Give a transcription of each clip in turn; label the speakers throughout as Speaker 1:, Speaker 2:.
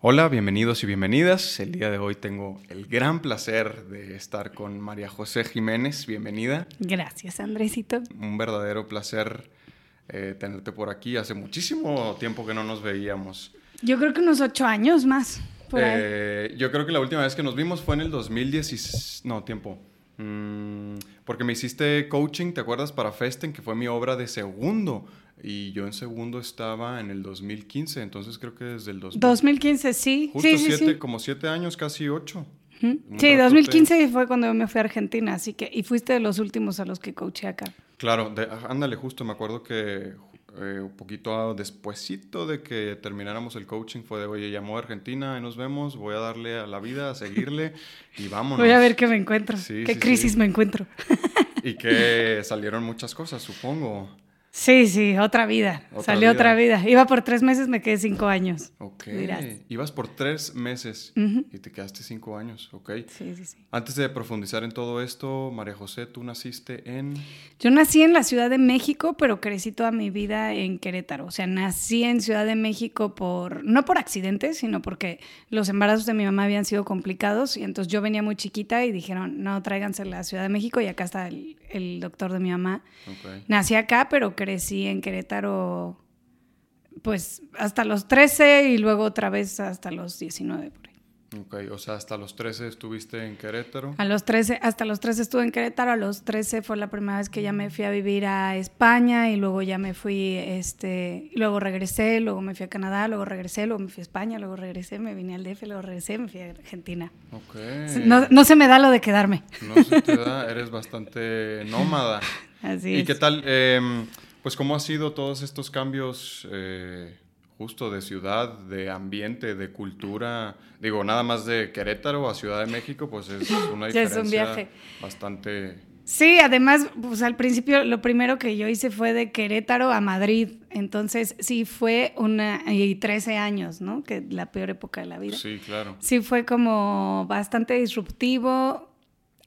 Speaker 1: Hola, bienvenidos y bienvenidas. El día de hoy tengo el gran placer de estar con María José Jiménez. Bienvenida.
Speaker 2: Gracias, Andresito.
Speaker 1: Un verdadero placer eh, tenerte por aquí. Hace muchísimo tiempo que no nos veíamos.
Speaker 2: Yo creo que unos ocho años más.
Speaker 1: Eh, yo creo que la última vez que nos vimos fue en el 2016. No, tiempo. Mm, porque me hiciste coaching, ¿te acuerdas? Para Festen, que fue mi obra de segundo. Y yo en segundo estaba en el 2015, entonces creo que desde el
Speaker 2: 2015, sí.
Speaker 1: Justo
Speaker 2: sí,
Speaker 1: siete, como siete años, casi ocho.
Speaker 2: Sí, 2015 fue cuando me fui a Argentina, así que, y fuiste de los últimos a los que coaché acá.
Speaker 1: Claro, ándale, justo, me acuerdo que eh, un poquito despuesito de que termináramos el coaching fue de, oye, llamó a Argentina, y nos vemos, voy a darle a la vida, a seguirle y vámonos.
Speaker 2: Voy a ver qué me encuentro, qué crisis me encuentro.
Speaker 1: y que salieron muchas cosas, supongo.
Speaker 2: Sí, sí, otra vida. Salió otra vida. Iba por tres meses, me quedé cinco años.
Speaker 1: Ok. Ibas por tres meses y te quedaste cinco años, ok.
Speaker 2: Sí, sí, sí.
Speaker 1: Antes de profundizar en todo esto, María José, tú naciste en...
Speaker 2: Yo nací en la Ciudad de México, pero crecí toda mi vida en Querétaro. O sea, nací en Ciudad de México por, no por accidente, sino porque los embarazos de mi mamá habían sido complicados y entonces yo venía muy chiquita y dijeron, no, tráiganse a la Ciudad de México y acá está el, doctor de mi mamá. Okay. Nací acá, pero crecí en Querétaro pues hasta los 13 y luego otra vez hasta los 19 por ahí.
Speaker 1: Ok, o sea, hasta los 13 estuviste en Querétaro.
Speaker 2: A los 13, hasta los 13 estuve en Querétaro, a los 13 fue la primera vez que ya me fui a vivir a España y luego ya me fui, este, luego regresé, luego me fui a Canadá, luego regresé, luego me fui a España, luego regresé, me vine al DF, luego regresé, me fui a Argentina.
Speaker 1: Ok.
Speaker 2: No, no se me da lo de quedarme.
Speaker 1: No se te da, eres bastante nómada.
Speaker 2: Así
Speaker 1: es.
Speaker 2: ¿Y
Speaker 1: qué tal? Eh, pues cómo ha sido todos estos cambios eh, justo de ciudad, de ambiente, de cultura. Digo, nada más de Querétaro a Ciudad de México, pues es una diferencia
Speaker 2: un viaje.
Speaker 1: bastante...
Speaker 2: Sí, además, pues al principio lo primero que yo hice fue de Querétaro a Madrid. Entonces, sí fue una... y 13 años, ¿no? Que la peor época de la vida.
Speaker 1: Sí, claro.
Speaker 2: Sí fue como bastante disruptivo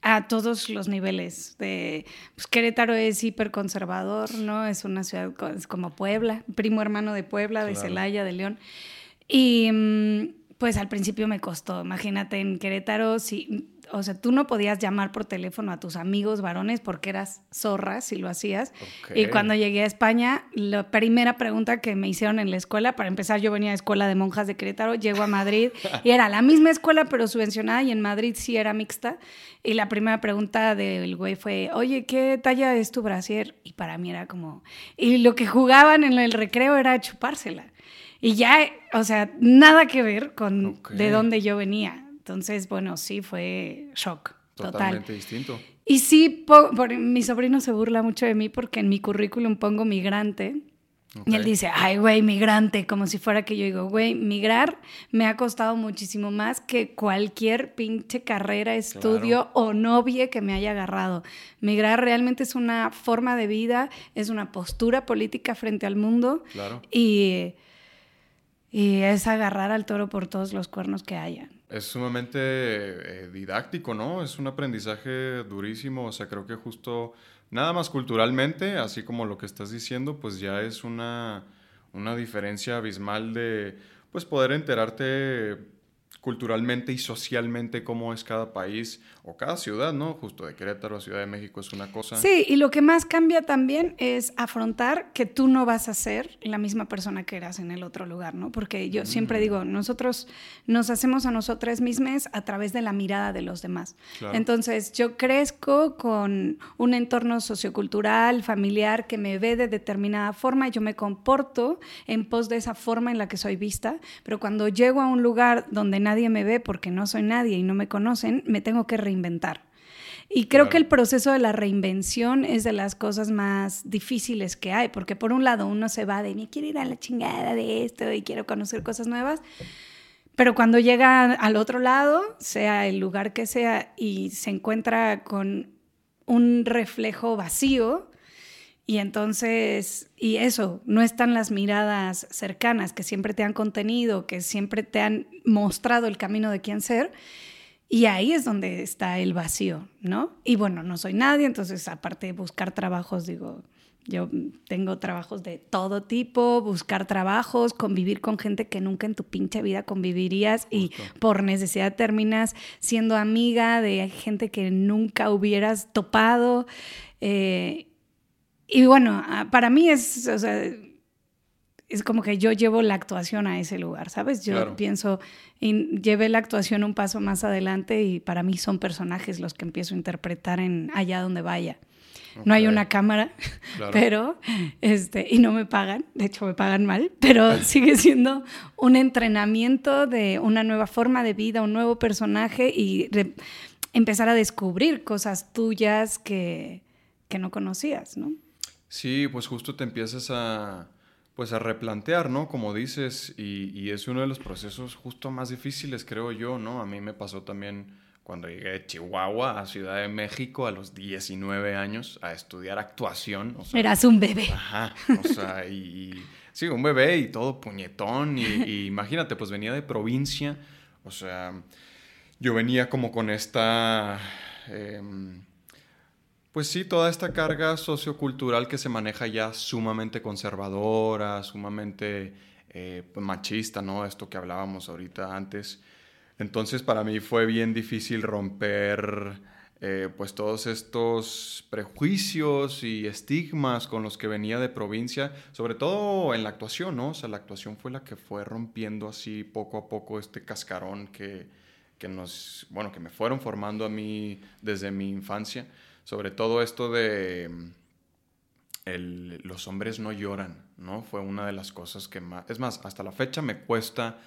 Speaker 2: a todos los niveles. De, pues Querétaro es hiperconservador, ¿no? Es una ciudad como Puebla, primo hermano de Puebla, de Celaya, de León. Y mm, pues al principio me costó, imagínate en Querétaro, si o sea, tú no podías llamar por teléfono a tus amigos varones porque eras zorra si lo hacías. Y cuando llegué a España, la primera pregunta que me hicieron en la escuela, para empezar yo venía a escuela de monjas de Querétaro, llego a Madrid y era la misma escuela pero subvencionada y en Madrid sí era mixta. Y la primera pregunta del güey fue, oye, ¿qué talla es tu brasier? Y para mí era como... Y lo que jugaban en el recreo era chupársela. Y ya, o sea, nada que ver con de dónde yo venía. Entonces, bueno, sí fue shock.
Speaker 1: Totalmente distinto.
Speaker 2: Y sí, por, mi sobrino se burla mucho de mí porque en mi currículum pongo migrante. Y él dice, ay, güey, migrante, como si fuera que yo digo, güey, migrar me ha costado muchísimo más que cualquier pinche carrera, estudio o novia que me haya agarrado. Migrar realmente es una forma de vida, es una postura política frente al mundo.
Speaker 1: Claro.
Speaker 2: Y, y es agarrar al toro por todos los cuernos que hayan.
Speaker 1: Es sumamente eh, didáctico, ¿no? Es un aprendizaje durísimo, o sea, creo que justo nada más culturalmente, así como lo que estás diciendo, pues ya es una, una diferencia abismal de, pues poder enterarte culturalmente y socialmente cómo es cada país o cada ciudad, ¿no? Justo de Querétaro a Ciudad de México es una cosa.
Speaker 2: Sí, y lo que más cambia también es afrontar que tú no vas a ser la misma persona que eras en el otro lugar, ¿no? Porque yo siempre mm. digo, nosotros nos hacemos a nosotras mismas a través de la mirada de los demás. Entonces, yo crezco con un entorno sociocultural, familiar, que me ve de determinada forma, yo me comporto en pos de esa forma en la que soy vista, pero cuando llego a un lugar donde nadie nadie me ve porque no soy nadie y no me conocen, me tengo que reinventar. Y creo que el proceso de la reinvención es de las cosas más difíciles que hay, porque por un lado uno se va de, me quiero ir a la chingada de esto y quiero conocer cosas nuevas, pero cuando llega al otro lado, sea el lugar que sea, y se encuentra con un reflejo vacío, y entonces, y eso, no están las miradas cercanas que siempre te han contenido, que siempre te han mostrado el camino de quién ser. Y ahí es donde está el vacío, ¿no? Y bueno, no soy nadie, entonces aparte de buscar trabajos, digo, Yo tengo trabajos de todo tipo, buscar trabajos, convivir con gente que nunca en tu pinche vida convivirías y por necesidad terminas siendo amiga de gente que nunca hubieras topado. Eh, y bueno, ah, para mí es, o sea, es como que yo llevo la actuación a ese lugar, ¿sabes? Yo pienso, y llevé la actuación un paso más adelante y para mí son personajes los que empiezo a interpretar en allá donde vaya. No hay una cámara, pero, este, y no me pagan, de hecho me pagan mal, pero sigue siendo un entrenamiento de una nueva forma de vida, un nuevo personaje y empezar a descubrir cosas tuyas que, que no conocías, ¿no?
Speaker 1: Sí, pues justo te empiezas a, pues a replantear, ¿no? Como dices, y, y, es uno de los procesos justo más difíciles, creo yo, ¿no? A mí me pasó también cuando llegué de Chihuahua a Ciudad de México a los 19 años a estudiar actuación.
Speaker 2: Eras un bebé.
Speaker 1: Ajá, o sea, y, sí, un bebé y todo puñetón, y, imagínate, pues venía de provincia, o sea, yo venía como con esta... Em, pues sí, toda esta carga sociocultural que se maneja ya sumamente conservadora, sumamente eh, machista, ¿no? Esto que hablábamos ahorita antes. Entonces para mí fue bien difícil romper eh, pues todos estos prejuicios y estigmas con los que venía de provincia, sobre todo en la actuación, ¿no? O sea, la actuación fue la que fue rompiendo así poco a poco este cascarón que, que nos, bueno, que me fueron formando a mí desde mi infancia sobre todo esto de los hombres no lloran, ¿no? Fue una de las cosas que más, es más, hasta la fecha me cuesta,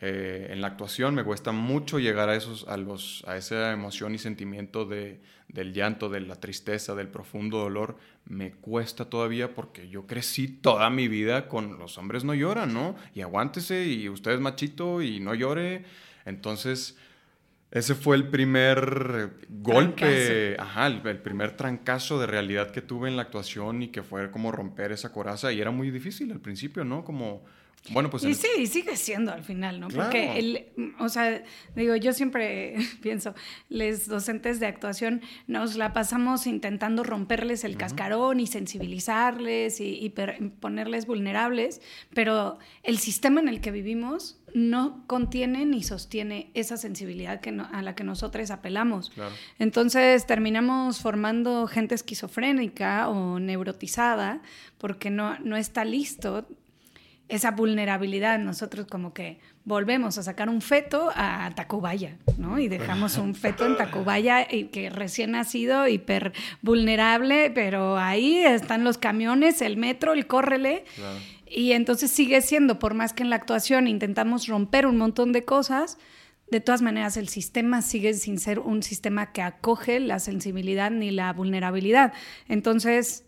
Speaker 1: eh, en la actuación me cuesta mucho llegar a, esos, a, los, a esa emoción y sentimiento de, del llanto, de la tristeza, del profundo dolor, me cuesta todavía porque yo crecí toda mi vida con los hombres no lloran, ¿no? Y aguántese y usted es machito y no llore. Entonces, ese fue el primer golpe, ajá, el, primer trancazo de realidad que tuve en la actuación y que fue como romper esa coraza y era muy difícil al principio, ¿no? Como, bueno, pues...
Speaker 2: Y sí, sigue siendo al final, ¿no? Porque, el, o sea, digo, yo siempre pienso, les docentes de actuación nos la pasamos intentando romperles el cascarón y sensibilizarles y, ponerles vulnerables, pero el sistema en el que vivimos no contiene ni sostiene esa sensibilidad que a la que nosotros apelamos. Entonces terminamos formando gente esquizofrénica o neurotizada porque no, no está listo esa vulnerabilidad, nosotros como que volvemos a sacar un feto a Tacubaya, ¿no? Y dejamos un feto en Tacubaya y que recién nacido, hiper vulnerable, pero ahí están los camiones, el metro, el córrele. Y entonces sigue siendo, por más que en la actuación intentamos romper un montón de cosas, de todas maneras el sistema sigue sin ser un sistema que acoge la sensibilidad ni la vulnerabilidad. Entonces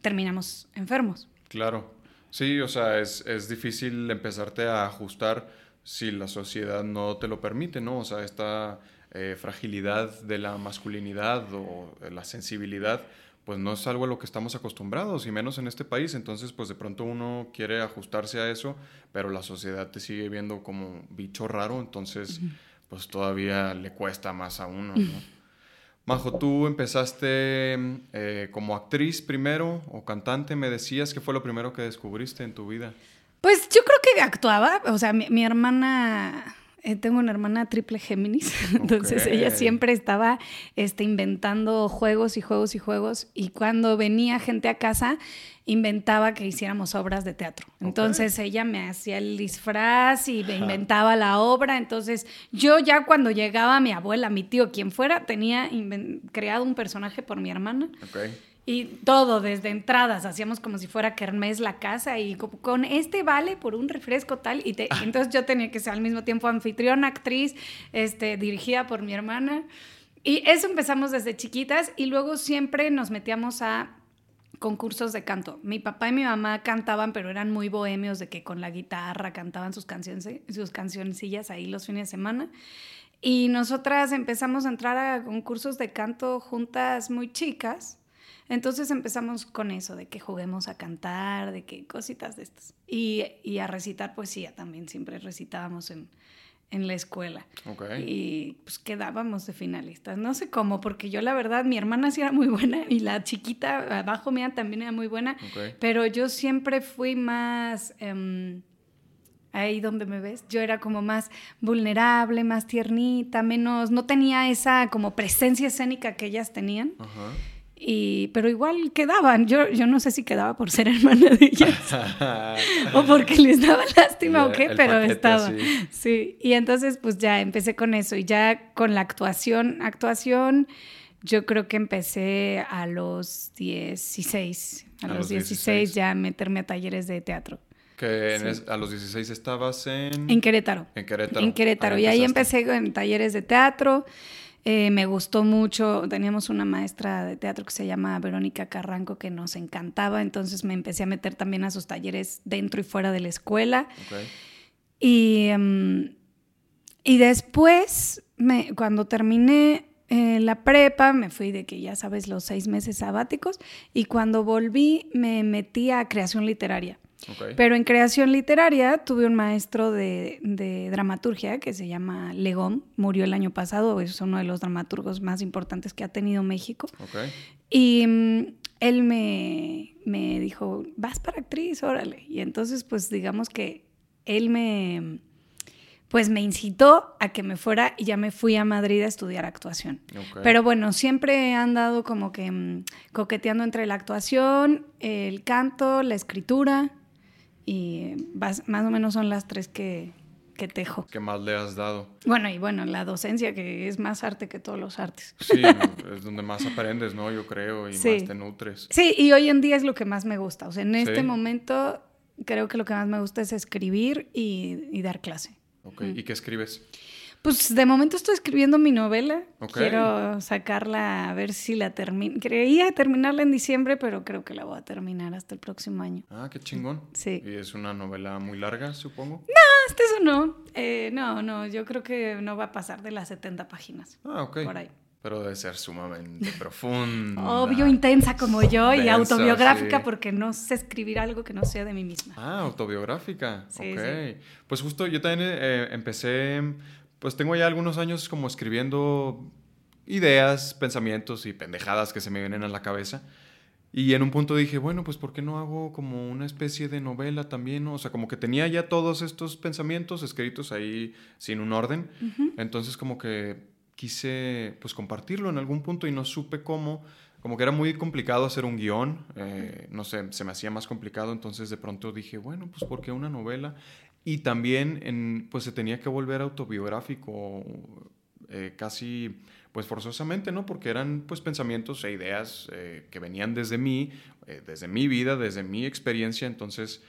Speaker 2: terminamos enfermos.
Speaker 1: Claro. Sí, o sea, es, difícil empezarte a ajustar si la sociedad no te lo permite, ¿no? O sea, esta eh, fragilidad de la masculinidad o la sensibilidad, pues no es algo a lo que estamos acostumbrados, y menos en este país. Entonces, pues de pronto uno quiere ajustarse a eso, pero la sociedad te sigue viendo como bicho raro, entonces, pues todavía le cuesta más a uno, ¿no? Majo, tú empezaste eh, como actriz primero o cantante, me decías que fue lo primero que descubriste en tu vida.
Speaker 2: Pues yo creo que actuaba, o sea, mi hermana eh, tengo una hermana triple Géminis, entonces ella siempre estaba este, inventando juegos y juegos y juegos y cuando venía gente a casa inventaba que hiciéramos obras de teatro. Entonces ella me hacía el disfraz y me inventaba la obra, entonces yo ya cuando llegaba mi abuela, mi tío, quien fuera, tenía creado un personaje por mi hermana. Okay. Y todo, desde entradas, hacíamos como si fuera Kermés la casa y con este vale por un refresco tal. Y, ah. entonces yo tenía que ser al mismo tiempo anfitriona, actriz, este, dirigida por mi hermana. Y eso empezamos desde chiquitas y luego siempre nos metíamos a concursos de canto. Mi papá y mi mamá cantaban, pero eran muy bohemios de que con la guitarra cantaban sus canciones, sus cancioncillas ahí los fines de semana. Y nosotras empezamos a entrar a concursos de canto juntas muy chicas entonces empezamos con eso, de que juguemos a cantar, de que cositas de estas. Y, a recitar poesía también, siempre recitábamos en, en la escuela.
Speaker 1: Ok.
Speaker 2: Y pues quedábamos de finalistas. No sé cómo, porque yo la verdad, mi hermana sí era muy buena y la chiquita abajo mía también era muy buena,
Speaker 1: Ok.
Speaker 2: pero yo siempre fui más... em, ahí donde me ves, yo era como más vulnerable, más tiernita, menos, no tenía esa como presencia escénica que ellas tenían.
Speaker 1: Ajá.
Speaker 2: Y, pero igual quedaban. Yo, yo no sé si quedaba por ser hermana de ellas o porque les daba lástima o qué,
Speaker 1: el
Speaker 2: pero estaba.
Speaker 1: así.
Speaker 2: Sí, y entonces pues ya empecé con eso y ya con la actuación, actuación, yo creo que empecé a los 16, a,
Speaker 1: A
Speaker 2: los
Speaker 1: los
Speaker 2: 16,
Speaker 1: 16.
Speaker 2: ya meterme a talleres de teatro
Speaker 1: que en
Speaker 2: Sí.
Speaker 1: es- a los 16 estabas en...
Speaker 2: en Querétaro.
Speaker 1: En Querétaro.
Speaker 2: En Querétaro.
Speaker 1: Ahí
Speaker 2: y ahí empecé en talleres de teatro. Eh, me gustó mucho. Teníamos una maestra de teatro que se llama Verónica Carranco que nos encantaba. Entonces me empecé a meter también a sus talleres dentro y fuera de la escuela. Y, em, y después, me- cuando terminé eh, la prepa, me fui de que ya sabes, los seis meses sabáticos. Y cuando volví, me metí a creación literaria. Pero en creación literaria tuve un maestro de, de dramaturgia que se llama Legón, murió el año pasado, es uno de los dramaturgos más importantes que ha tenido México. Y mm, él me, me dijo, vas para actriz, órale. Y entonces, pues digamos que él me, pues me incitó a que me fuera y ya me fui a Madrid a estudiar actuación. Pero bueno, siempre he andado como que mm, coqueteando entre la actuación, el canto, la escritura y vas- más o menos son las tres que, que tejo.
Speaker 1: ¿Qué más le has dado?
Speaker 2: Bueno, y bueno, la docencia que es más arte que todos los artes.
Speaker 1: Sí, es donde más aprendes, ¿no? Yo creo, y
Speaker 2: Sí.
Speaker 1: más te nutres.
Speaker 2: Sí, y hoy en día es lo que más me gusta. O sea, en este
Speaker 1: Sí.
Speaker 2: momento creo que lo que más me gusta es escribir y, y dar clase.
Speaker 1: Ok. ¿Y qué escribes?
Speaker 2: Pues de momento estoy escribiendo mi novela.
Speaker 1: Ok.
Speaker 2: Quiero sacarla a ver si la termino. Creía terminarla en diciembre, pero creo que la voy a terminar hasta el próximo año.
Speaker 1: Ah, qué chingón.
Speaker 2: Sí.
Speaker 1: ¿Y es una novela muy larga, supongo?
Speaker 2: Ah, Este eso no. Eh, no, no, yo creo que no va a pasar de las 70 páginas.
Speaker 1: Ah, ok.
Speaker 2: Por ahí.
Speaker 1: Pero debe ser sumamente profunda.
Speaker 2: Obvio, intensa como yo y autobiográfica
Speaker 1: sí.
Speaker 2: porque no sé escribir algo que no sea de mí misma.
Speaker 1: Ah, autobiográfica.
Speaker 2: Sí,
Speaker 1: ok.
Speaker 2: sí.
Speaker 1: Pues justo yo también eh, empecé, pues tengo ya algunos años como escribiendo ideas, pensamientos y pendejadas que se me vienen a la cabeza. Y en un punto dije, bueno, pues ¿por qué no hago como una especie de novela también? O sea, como que tenía ya todos estos pensamientos escritos ahí sin un orden. Entonces como que quise pues compartirlo en algún punto y no supe cómo. Como que era muy complicado hacer un guion, eh, no sé, se me hacía más complicado, entonces de pronto dije, bueno, pues ¿por qué una novela? Y también en, pues se tenía que volver autobiográfico eh, casi pues forzosamente, ¿no? Porque eran pues pensamientos e ideas eh, que venían desde mí, eh, desde mi vida, desde mi experiencia, entonces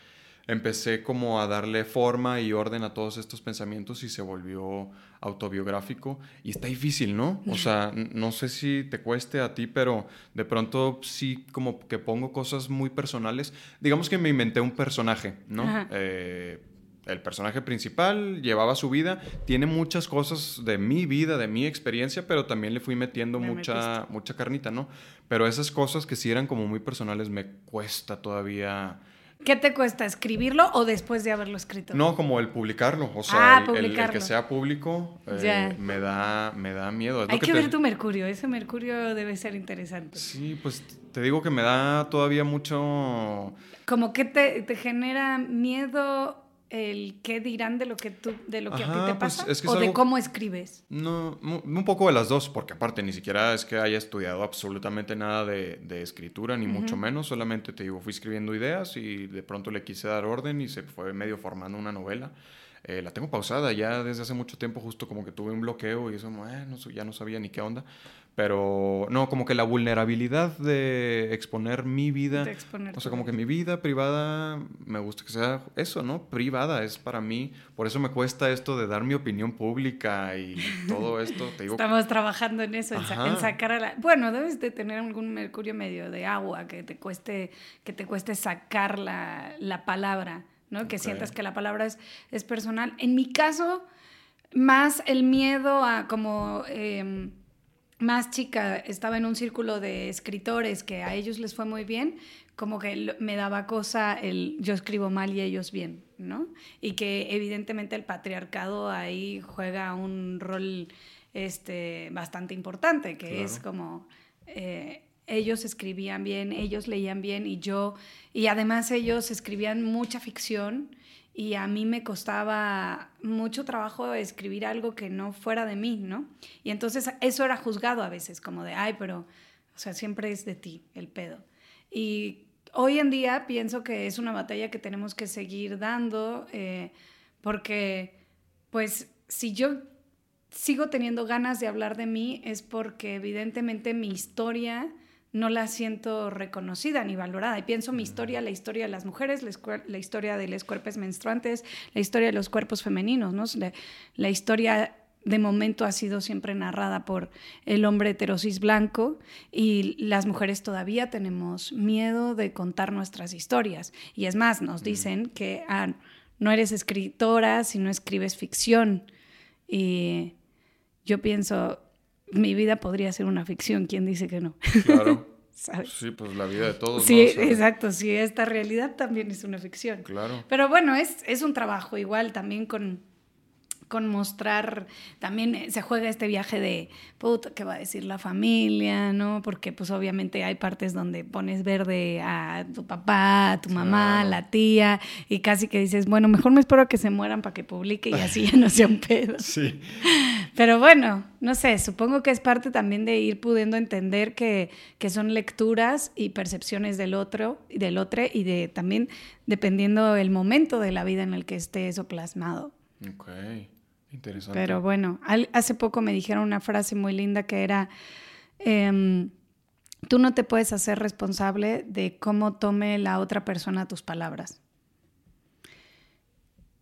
Speaker 1: empecé como a darle forma y orden a todos estos pensamientos y se volvió autobiográfico y está difícil, ¿no? O sea, no sé si te cueste a ti, pero de pronto sí como que pongo cosas muy personales. Digamos que me inventé un personaje, ¿no? Eh, el personaje principal llevaba su vida, tiene muchas cosas de mi vida, de mi experiencia, pero también le fui metiendo mucha,
Speaker 2: metiste.
Speaker 1: mucha carnita, ¿no? Pero esas cosas que sí eran como muy personales me cuesta todavía.
Speaker 2: ¿Qué te cuesta escribirlo o después de haberlo escrito?
Speaker 1: No, como el publicarlo, o sea,
Speaker 2: Ah,
Speaker 1: el- el- el,
Speaker 2: publicarlo.
Speaker 1: que sea público eh, me da me da miedo. Es
Speaker 2: Hay que,
Speaker 1: te-
Speaker 2: ver tu Mercurio, ese Mercurio debe ser interesante.
Speaker 1: Sí, pues te digo que me da todavía mucho
Speaker 2: Como que te, te genera miedo el qué dirán de lo que tú, de lo que a ti te
Speaker 1: pues,
Speaker 2: pasa
Speaker 1: es que es
Speaker 2: o de cómo escribes.
Speaker 1: No, un poco de las dos, porque aparte ni siquiera es que haya estudiado absolutamente nada de, de escritura, ni mucho menos, solamente te digo, fui escribiendo ideas y de pronto le quise dar orden y se fue medio formando una novela. Eh, la tengo pausada ya desde hace mucho tiempo, justo como que tuve un bloqueo y eso, eh, no, ya no sabía ni qué onda. Pero no, como que la vulnerabilidad de exponer mi vida,
Speaker 2: De exponer
Speaker 1: o sea, como que mi vida privada, me gusta que sea eso, ¿no? Privada, es para mí. Por eso me cuesta esto de dar mi opinión pública y todo esto. Te digo,
Speaker 2: Estamos trabajando en eso, en, sa- en sacar a la... Bueno, debes de tener algún mercurio medio de agua que te cueste, que te cueste sacar la, la palabra, ¿no? Que sientas que la palabra es, es personal. En mi caso, más el miedo a como... em, más chica, estaba en un círculo de escritores que a ellos les fue muy bien, como que me daba cosa el yo escribo mal y ellos bien. ¿no? Y que evidentemente el patriarcado ahí juega un rol este, bastante importante, que es como... Eh, ellos escribían bien, ellos leían bien y yo, y además ellos escribían mucha ficción y a mí me costaba mucho trabajo escribir algo que no fuera de mí, ¿no? Y entonces eso era juzgado a veces, como de, ay, pero, o sea, siempre es de ti el pedo. Y hoy en día pienso que es una batalla que tenemos que seguir dando, eh, porque, pues, si yo sigo teniendo ganas de hablar de mí, es porque evidentemente mi historia no la siento reconocida ni valorada. Y pienso mi historia, la historia de las mujeres, la, historia de los cuerpos menstruantes, la historia de los cuerpos femeninos, ¿no? La, historia de momento ha sido siempre narrada por el hombre heterosis blanco y las mujeres todavía tenemos miedo de contar nuestras historias. Y es más, nos dicen que ah, no eres escritora si no escribes ficción. Y yo pienso, mi vida podría ser una ficción, ¿quién dice que no? Claro.
Speaker 1: Sí, pues la vida de todos.
Speaker 2: Sí, exacto, sí, esta realidad también es una ficción. Claro. Pero bueno, es, es un trabajo igual también con, con mostrar, también eh, se juega este viaje de, puta, ¿qué va a decir la familia? ¿No? Porque pues obviamente hay partes donde pones verde a tu papá, a tu mamá, a la tía, y casi que dices, bueno, mejor me espero a que se mueran para que publique y así ya no sea un pedo. Sí. Pero bueno, no sé, supongo que es parte también de ir pudiendo entender que, que son lecturas y percepciones del otro, del otro y de también dependiendo el momento de la vida en el que esté eso plasmado.
Speaker 1: Interesante.
Speaker 2: Pero bueno, hace poco me dijeron una frase muy linda que era, em, tú no te puedes hacer responsable de cómo tome la otra persona tus palabras.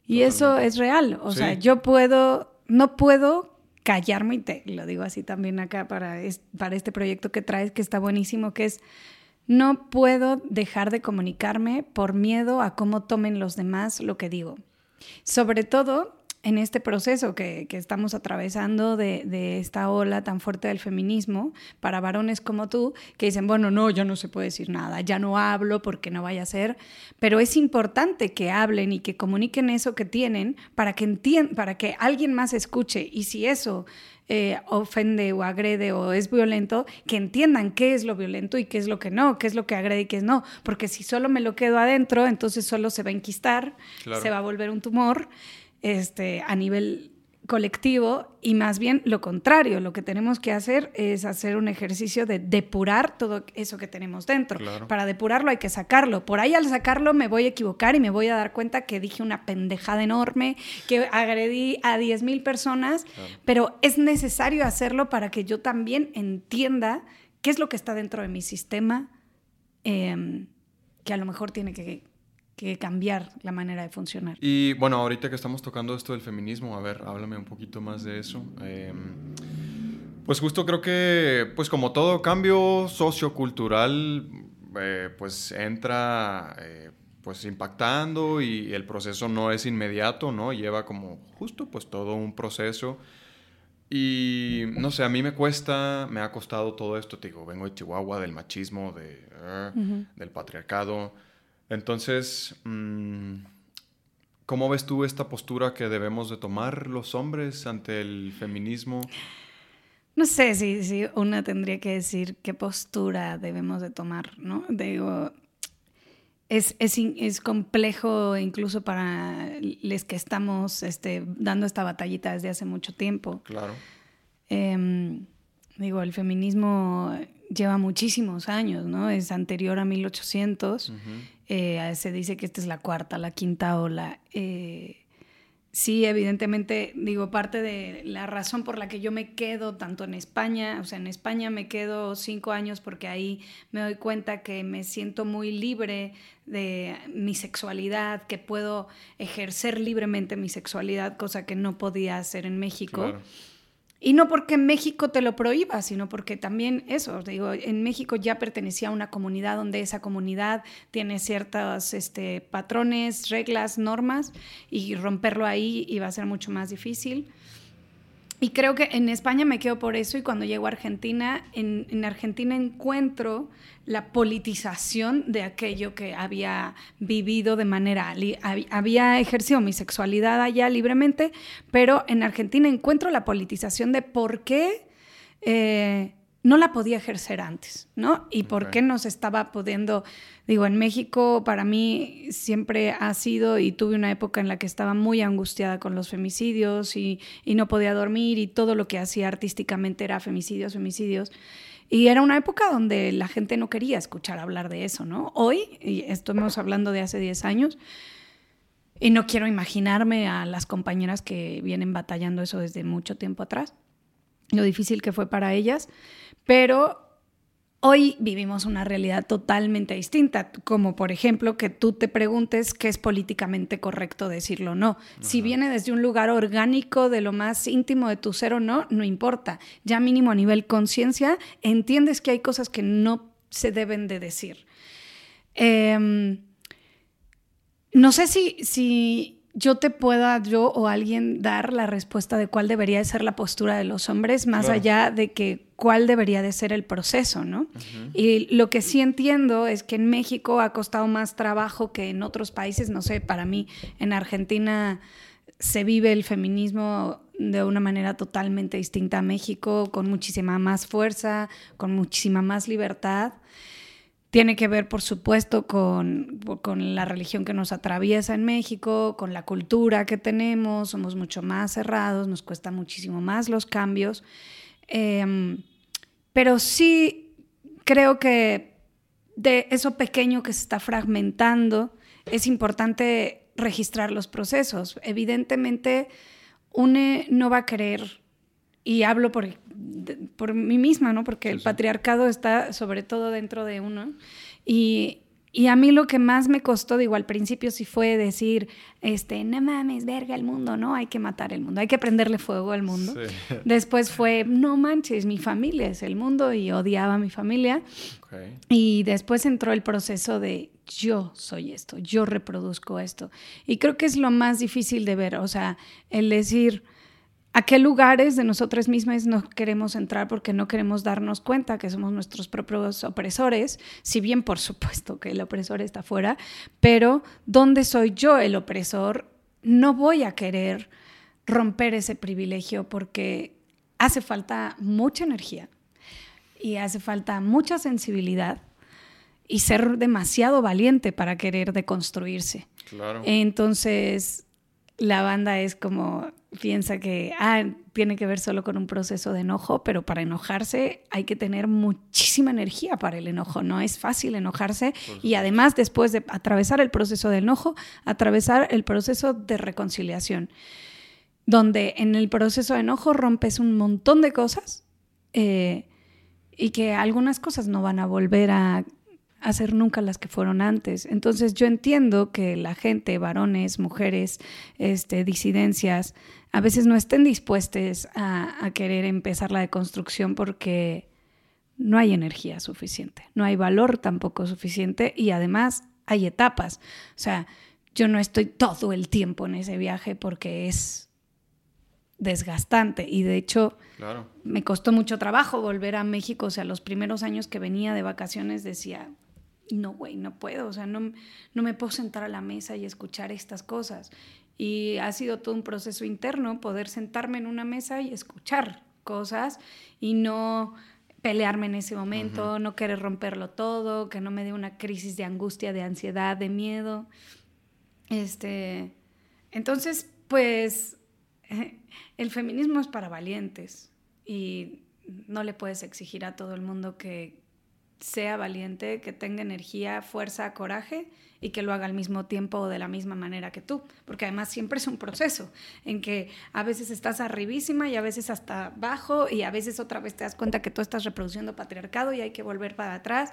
Speaker 2: Y eso es real. O sea, yo puedo, no puedo callarme, y te lo digo así también acá para, para este proyecto que traes, que está buenísimo, que es, no puedo dejar de comunicarme por miedo a cómo tomen los demás lo que digo. Sobre todo en este proceso que, estamos atravesando de, esta ola tan fuerte del feminismo para varones como tú, que dicen, bueno, no, ya no se puede decir nada, ya no hablo porque no vaya a ser, pero es importante que hablen y que comuniquen eso que tienen para que, para que alguien más escuche. Y si eso eh, ofende o agrede o es violento, que entiendan qué es lo violento y qué es lo que no, qué es lo que agrede y qué es no, porque si solo me lo quedo adentro, entonces solo se va a enquistar, se va a volver un tumor este, a nivel colectivo y más bien lo contrario, lo que tenemos que hacer es hacer un ejercicio de depurar todo eso que tenemos dentro. Para depurarlo hay que sacarlo. Por ahí al sacarlo me voy a equivocar y me voy a dar cuenta que dije una pendejada enorme, que agredí a 10 mil personas, pero es necesario hacerlo para que yo también entienda qué es lo que está dentro de mi sistema, em, que a lo mejor tiene que que cambiar la manera de funcionar.
Speaker 1: Y bueno, ahorita que estamos tocando esto del feminismo, a ver, háblame un poquito más de eso. Em, pues justo creo que, pues como todo cambio sociocultural, eh, pues entra eh, pues impactando y el proceso no es inmediato, ¿no? Lleva como justo pues todo un proceso. Y no sé, a mí me cuesta, me ha costado todo esto, te digo, vengo de Chihuahua, del machismo, de, eh, del patriarcado. Entonces, mm, ¿cómo ves tú esta postura que debemos de tomar los hombres ante el feminismo?
Speaker 2: No sé si, si una tendría que decir qué postura debemos de tomar, ¿no? Digo, es, es, es, complejo incluso para los que estamos este, dando esta batallita desde hace mucho tiempo. Claro. Em, digo, el feminismo lleva muchísimos años, ¿no? Es anterior a 1800. Eh, se dice que esta es la cuarta, la quinta ola. Eh, sí, evidentemente, digo, parte de la razón por la que yo me quedo tanto en España, o sea, en España me quedo cinco años porque ahí me doy cuenta que me siento muy libre de mi sexualidad, que puedo ejercer libremente mi sexualidad, cosa que no podía hacer en México. Y no porque México te lo prohíba, sino porque también eso, digo, en México ya pertenecía a una comunidad donde esa comunidad tiene ciertos este, patrones, reglas, normas, y romperlo ahí iba a ser mucho más difícil. Y creo que en España me quedo por eso y cuando llego a Argentina, en, Argentina encuentro la politización de aquello que había vivido de manera, había ejercido mi sexualidad allá libremente, pero en Argentina encuentro la politización de por qué... Eh, no la podía ejercer antes, ¿no? Y por qué no se estaba pudiendo, digo, en México para mí siempre ha sido, y tuve una época en la que estaba muy angustiada con los femicidios y, no podía dormir y todo lo que hacía artísticamente era femicidios, femicidios. Y era una época donde la gente no quería escuchar hablar de eso, ¿no? Hoy, y estamos hablando de hace 10 años, y no quiero imaginarme a las compañeras que vienen batallando eso desde mucho tiempo atrás, lo difícil que fue para ellas. Pero hoy vivimos una realidad totalmente distinta, como por ejemplo que tú te preguntes qué es políticamente correcto decirlo o no. Si viene desde un lugar orgánico de lo más íntimo de tu ser o no, no importa. Ya mínimo a nivel conciencia, entiendes que hay cosas que no se deben de decir. Em, no sé si, si yo te pueda, yo o alguien, dar la respuesta de cuál debería de ser la postura de los hombres, más allá de que cuál debería de ser el proceso, ¿no? Y lo que sí entiendo es que en México ha costado más trabajo que en otros países, no sé, para mí en Argentina se vive el feminismo de una manera totalmente distinta a México, con muchísima más fuerza, con muchísima más libertad. Tiene que ver, por supuesto, con, la religión que nos atraviesa en México, con la cultura que tenemos, somos mucho más cerrados, nos cuesta muchísimo más los cambios. Em, pero sí creo que de eso pequeño que se está fragmentando, es importante registrar los procesos. Evidentemente, UNE no va a querer, y hablo por por mí misma, ¿no? Porque el patriarcado está sobre todo dentro de uno. Y, y, a mí lo que más me costó, digo, al principio sí fue decir, este, no mames, verga el mundo, ¿no? Hay que matar el mundo, hay que prenderle fuego al mundo. Después fue, no manches, mi familia es el mundo y odiaba a mi familia. Y después entró el proceso de yo soy esto, yo reproduzco esto. Y creo que es lo más difícil de ver, o sea, el decir a qué lugares de nosotras mismas no queremos entrar porque no queremos darnos cuenta que somos nuestros propios opresores, si bien por supuesto que el opresor está fuera, pero ¿dónde soy yo el opresor? No voy a querer romper ese privilegio porque hace falta mucha energía y hace falta mucha sensibilidad y ser demasiado valiente para querer deconstruirse. Claro. Entonces, la banda es como piensa que ah, tiene que ver solo con un proceso de enojo, pero para enojarse hay que tener muchísima energía para el enojo. No es fácil enojarse y además después de atravesar el proceso de enojo, atravesar el proceso de reconciliación, donde en el proceso de enojo rompes un montón de cosas eh, y que algunas cosas no van a volver a hacer nunca las que fueron antes. Entonces yo entiendo que la gente, varones, mujeres, este, disidencias, a veces no estén dispuestos a, querer empezar la deconstrucción porque no hay energía suficiente, no hay valor tampoco suficiente y además hay etapas. O sea, yo no estoy todo el tiempo en ese viaje porque es desgastante y de hecho me costó mucho trabajo volver a México, o sea, los primeros años que venía de vacaciones decía, no, güey, no puedo, o sea, no, no me puedo sentar a la mesa y escuchar estas cosas. Y ha sido todo un proceso interno poder sentarme en una mesa y escuchar cosas y no pelearme en ese momento, no querer romperlo todo, que no me dé una crisis de angustia, de ansiedad, de miedo. Este, entonces, pues el feminismo es para valientes y no le puedes exigir a todo el mundo que, sea valiente, que tenga energía, fuerza, coraje y que lo haga al mismo tiempo o de la misma manera que tú. Porque además siempre es un proceso en que a veces estás arribísima y a veces hasta abajo y a veces otra vez te das cuenta que tú estás reproduciendo patriarcado y hay que volver para atrás.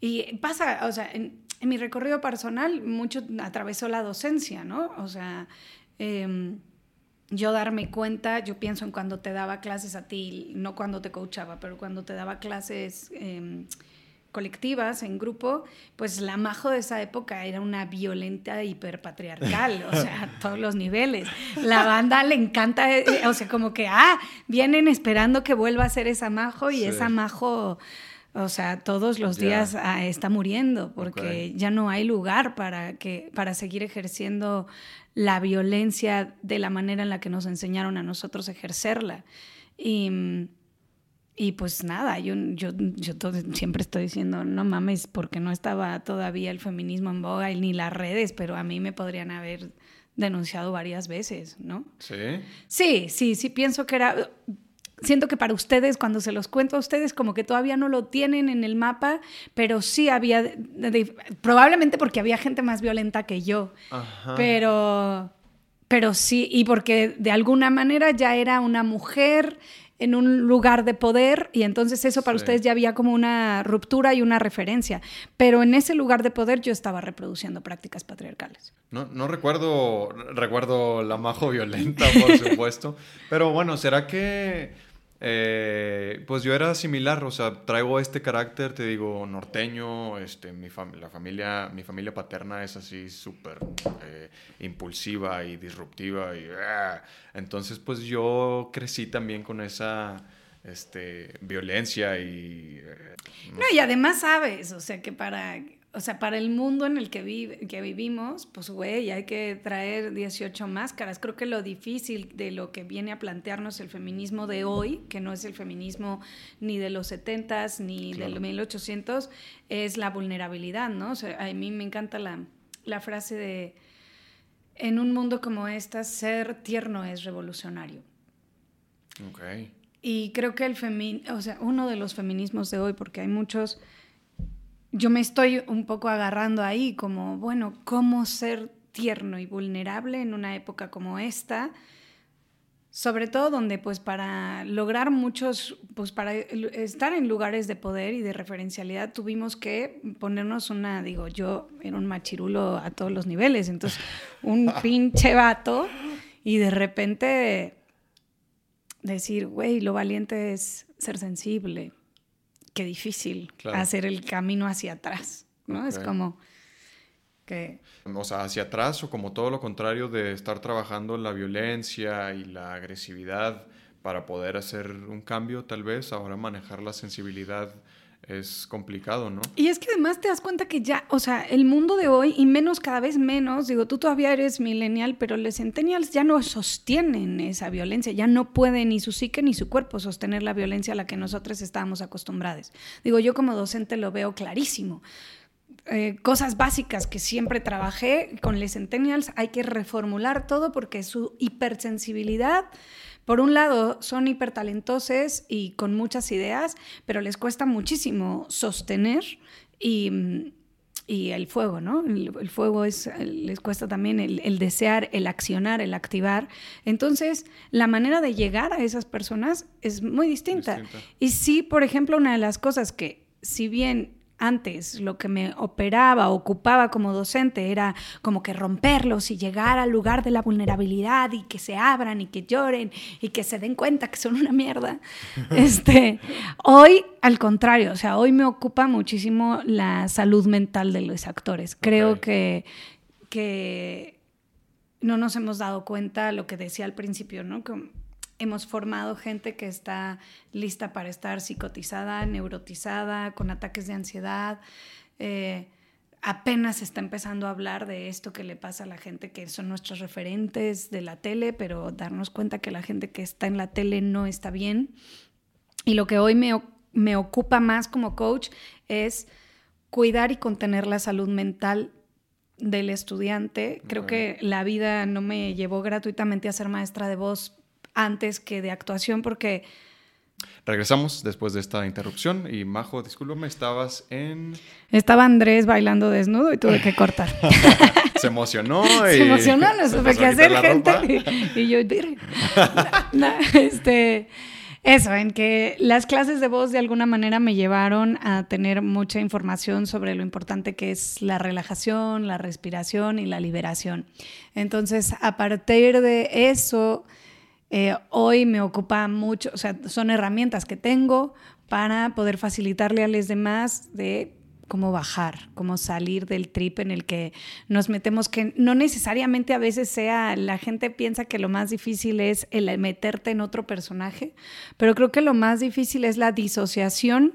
Speaker 2: Y pasa, o sea, en, mi recorrido personal mucho atravesó la docencia, ¿no? O sea, em, yo darme cuenta, yo pienso en cuando te daba clases a ti, no cuando te coachaba, pero cuando te daba clases... Em, colectivas, en grupo, pues la majo de esa época era una violenta hiperpatriarcal, o sea, a todos los niveles. La banda le encanta, eh, o sea, como que, ah, vienen esperando que vuelva a ser esa majo y esa majo... O sea, todos los días ah, está muriendo porque ya no hay lugar para, que, para seguir ejerciendo la violencia de la manera en la que nos enseñaron a nosotros ejercerla. Y, mm, y pues nada, yo, yo, yo siempre estoy diciendo, no mames, porque no estaba todavía el feminismo en boga ni las redes, pero a mí me podrían haber denunciado varias veces, ¿no?
Speaker 1: Sí.
Speaker 2: Sí, sí, sí, pienso que era... Siento que para ustedes, cuando se los cuento a ustedes, como que todavía no lo tienen en el mapa, pero sí había, probablemente porque había gente más violenta que yo, Ajá. pero, pero sí, y porque de alguna manera ya era una mujer en un lugar de poder y entonces eso para ustedes ya había como una ruptura y una referencia. Pero en ese lugar de poder yo estaba reproduciendo prácticas patriarcales.
Speaker 1: No, no recuerdo, recuerdo la majo violenta, por supuesto. pero bueno, ¿será que eh, pues yo era similar, o sea, traigo este carácter, te digo, norteño, este, mi, la familia, mi familia paterna es así súper eh, impulsiva y disruptiva, y, ah, entonces pues yo crecí también con esa este, violencia y...
Speaker 2: Eh, no, y además sabes, o sea, que para o sea, para el mundo en el que, vive, que vivimos, pues, güey, hay que traer 18 máscaras. Creo que lo difícil de lo que viene a plantearnos el feminismo de hoy, que no es el feminismo ni de los 70s ni del 1800, es la vulnerabilidad, ¿no? O sea, a mí me encanta la, la frase de, en un mundo como este, ser tierno es revolucionario.
Speaker 1: Ok.
Speaker 2: Y creo que el femin o sea, uno de los feminismos de hoy, porque hay muchos yo me estoy un poco agarrando ahí como, bueno, ¿cómo ser tierno y vulnerable en una época como esta? Sobre todo donde pues para lograr muchos, pues para estar en lugares de poder y de referencialidad tuvimos que ponernos una, digo, yo era un machirulo a todos los niveles, entonces un pinche vato y de repente decir, güey, lo valiente es ser sensible, qué difícil hacer el camino hacia atrás, ¿no? Es como que...
Speaker 1: O sea, hacia atrás o como todo lo contrario de estar trabajando en la violencia y la agresividad para poder hacer un cambio tal vez, ahora manejar la sensibilidad es complicado, ¿no?
Speaker 2: Y es que además te das cuenta que ya, o sea, el mundo de hoy, y menos cada vez menos, digo, tú todavía eres millennial, pero los centennials ya no sostienen esa violencia, ya no pueden ni su psique ni su cuerpo sostener la violencia a la que nosotros estábamos acostumbrados. Digo, yo como docente lo veo clarísimo. Eh, cosas básicas que siempre trabajé con les centennials, hay que reformular todo porque su hipersensibilidad por un lado, son hipertalentosos y con muchas ideas, pero les cuesta muchísimo sostener y, el fuego, ¿no? El, fuego es, les cuesta también el, desear, el accionar, el activar. Entonces, la manera de llegar a esas personas es muy distinta. Y sí, por ejemplo, una de las cosas que, si bien antes lo que me operaba, ocupaba como docente era como que romperlos y llegar al lugar de la vulnerabilidad y que se abran y que lloren y que se den cuenta que son una mierda. Este, hoy, al contrario, o sea, hoy me ocupa muchísimo la salud mental de los actores. Creo que, que no nos hemos dado cuenta lo que decía al principio, ¿no? Hemos formado gente que está lista para estar psicotizada, neurotizada, con ataques de ansiedad. Eh, apenas está empezando a hablar de esto que le pasa a la gente que son nuestros referentes de la tele, pero darnos cuenta que la gente que está en la tele no está bien. Y lo que hoy me, me ocupa más como coach es cuidar y contener la salud mental del estudiante. Creo que la vida no me llevó gratuitamente a ser maestra de voz antes que de actuación porque...
Speaker 1: Regresamos después de esta interrupción y Majo, discúlpame, estabas en...
Speaker 2: Estaba Andrés bailando desnudo y tuve que cortar.
Speaker 1: se emocionó y...
Speaker 2: Se emocionó, no supe qué hacer, gente. Y, yo, este... Eso, en que las clases de voz de alguna manera me llevaron a tener mucha información sobre lo importante que es la relajación, la respiración y la liberación. Entonces, a partir de eso Eh, hoy me ocupa mucho, o sea, son herramientas que tengo para poder facilitarle a los demás de cómo bajar, cómo salir del trip en el que nos metemos, que no necesariamente a veces sea, la gente piensa que lo más difícil es el meterte en otro personaje, pero creo que lo más difícil es la disociación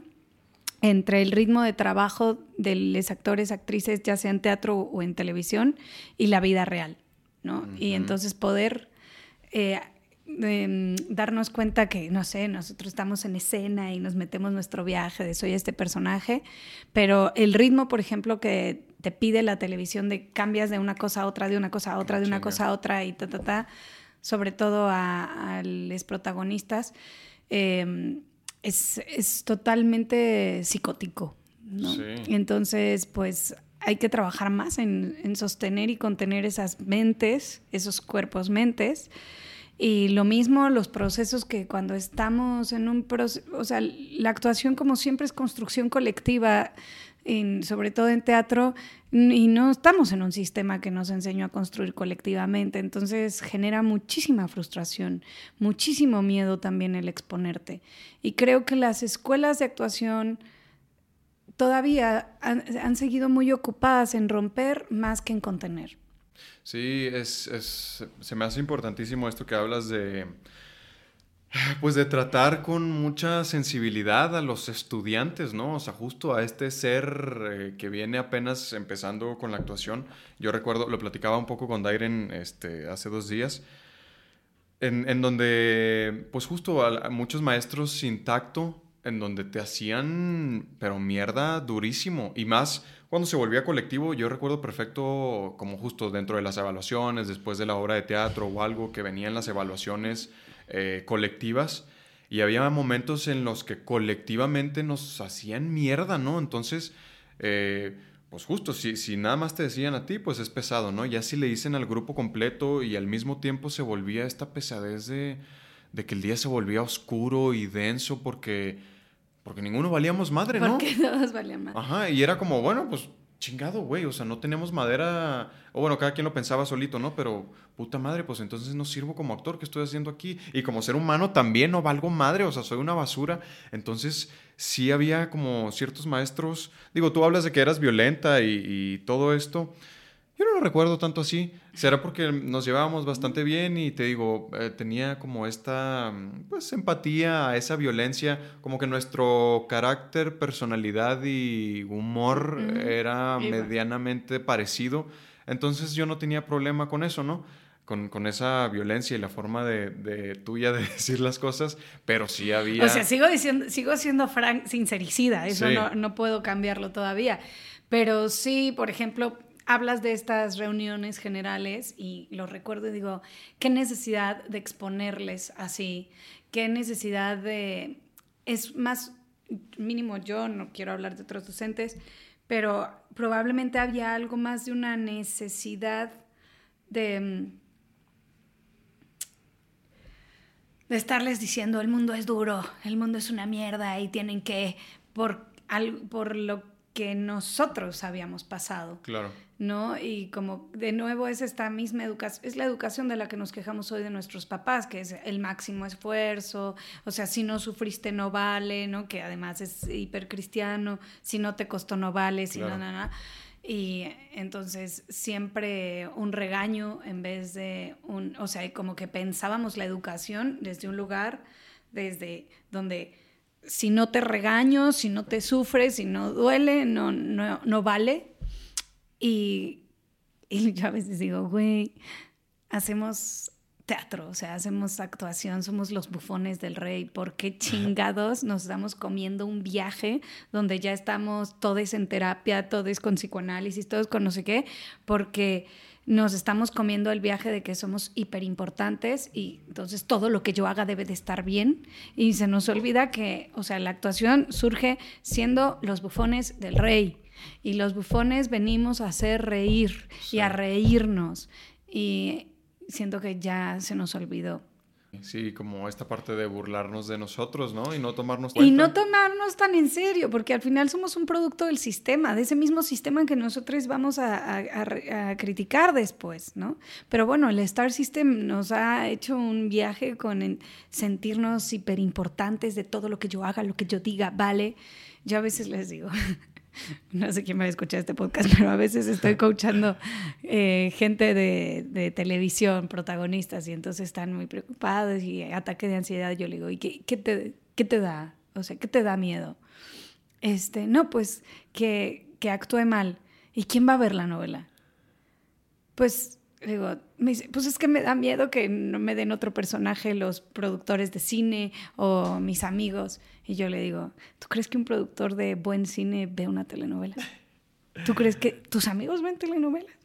Speaker 2: entre el ritmo de trabajo de los actores, actrices, ya sea en teatro o en televisión, y la vida real, ¿no? Y entonces poder eh, Mm, darnos cuenta que, no sé, nosotros estamos en escena y nos metemos nuestro viaje de soy este personaje, pero el ritmo, por ejemplo, que te pide la televisión de cambias de una cosa a otra, de una cosa a otra, de una cosa a otra y ta, ta, ta, sobre todo a, los protagonistas, em, es, totalmente psicótico. ¿no? Entonces, pues hay que trabajar más en, en sostener y contener esas mentes, esos cuerpos mentes. Y lo mismo los procesos que cuando estamos en un proceso, o sea, la actuación como siempre es construcción colectiva, sobre todo en teatro, y no estamos en un sistema que nos enseñó a construir colectivamente, entonces genera muchísima frustración, muchísimo miedo también el exponerte. Y creo que las escuelas de actuación todavía han seguido muy ocupadas en romper más que en contener.
Speaker 1: Sí, es, es, se me hace importantísimo esto que hablas de, pues de tratar con mucha sensibilidad a los estudiantes, ¿no? O sea, justo a este ser eh, que viene apenas empezando con la actuación. Yo recuerdo, lo platicaba un poco con Dairen este, hace dos días, en, en donde, pues justo a, muchos maestros sin tacto, en donde te hacían, pero mierda durísimo. Y más cuando se volvía colectivo, yo recuerdo perfecto como justo dentro de las evaluaciones, después de la obra de teatro o algo que venían las evaluaciones eh, colectivas y había momentos en los que colectivamente nos hacían mierda, ¿no? Entonces, eh, pues justo, si, si nada más te decían a ti, pues es pesado, ¿no? Ya si le dicen al grupo completo y al mismo tiempo se volvía esta pesadez de, de que el día se volvía oscuro y denso porque porque ninguno valíamos madre, ¿no?
Speaker 2: Porque todos valían madre.
Speaker 1: Ajá, y era como, bueno, pues chingado, güey, o sea, no tenemos madera, o bueno, cada quien lo pensaba solito, ¿no? Pero puta madre, pues entonces no sirvo como actor, ¿qué estoy haciendo aquí? Y como ser humano también no valgo madre, o sea, soy una basura. Entonces sí había como ciertos maestros, digo, tú hablas de que eras violenta y, y todo esto, yo no lo recuerdo tanto así. Será porque nos llevábamos bastante bien y te digo, eh, tenía como esta pues empatía a esa violencia, como que nuestro carácter, personalidad y humor era medianamente parecido. Entonces yo no tenía problema con eso, ¿no? Con, con, esa violencia y la forma de, de, tuya de decir las cosas, pero sí había...
Speaker 2: O sea, sigo, diciendo, sigo siendo frank, sincericida, eso no, no puedo cambiarlo todavía. Pero sí, por ejemplo, hablas de estas reuniones generales y lo recuerdo y digo, qué necesidad de exponerles así, qué necesidad de... Es más, mínimo yo, no quiero hablar de otros docentes, pero probablemente había algo más de una necesidad de... de estarles diciendo el mundo es duro, el mundo es una mierda y tienen que, por, por lo que nosotros habíamos pasado.
Speaker 1: Claro.
Speaker 2: ¿No? Y como de nuevo es esta misma educación, es la educación de la que nos quejamos hoy de nuestros papás, que es el máximo esfuerzo, o sea, si no sufriste no vale, ¿no? Que además es hipercristiano, si no te costó no vale, si no. Y entonces siempre un regaño en vez de un, o sea, como que pensábamos la educación desde un lugar, desde donde si no te regaño, si no te sufres, si no duele, no, no, no vale. Y, yo a veces digo, güey, hacemos teatro, o sea, hacemos actuación, somos los bufones del rey, ¿por qué chingados nos estamos comiendo un viaje donde ya estamos todos en terapia, todos con psicoanálisis, todos con no sé qué? Porque nos estamos comiendo el viaje de que somos hiper importantes y entonces todo lo que yo haga debe de estar bien. Y se nos olvida que, o sea, la actuación surge siendo los bufones del rey y los bufones venimos a hacer reír y a reírnos y siento que ya se nos olvidó.
Speaker 1: Sí, como esta parte de burlarnos de nosotros, ¿no? Y no tomarnos
Speaker 2: cuenta. Y no tomarnos tan en serio, porque al final somos un producto del sistema, de ese mismo sistema que nosotros vamos a, criticar después, ¿no? Pero bueno, el Star System nos ha hecho un viaje con sentirnos hiper importantes de todo lo que yo haga, lo que yo diga, vale. Yo a veces les digo, no sé quién va a escuchar este podcast, pero a veces estoy coachando eh, gente de, televisión, protagonistas, y entonces están muy preocupados y ataque de ansiedad. Yo le digo, ¿y qué, te, qué te da? O sea, ¿qué te da miedo? Este, no, pues que, que actúe mal. ¿Y quién va a ver la novela? Pues digo, me dice, pues es que me da miedo que no me den otro personaje los productores de cine o mis amigos. Y yo le digo, ¿tú crees que un productor de buen cine ve una telenovela? ¿Tú crees que tus amigos ven telenovelas?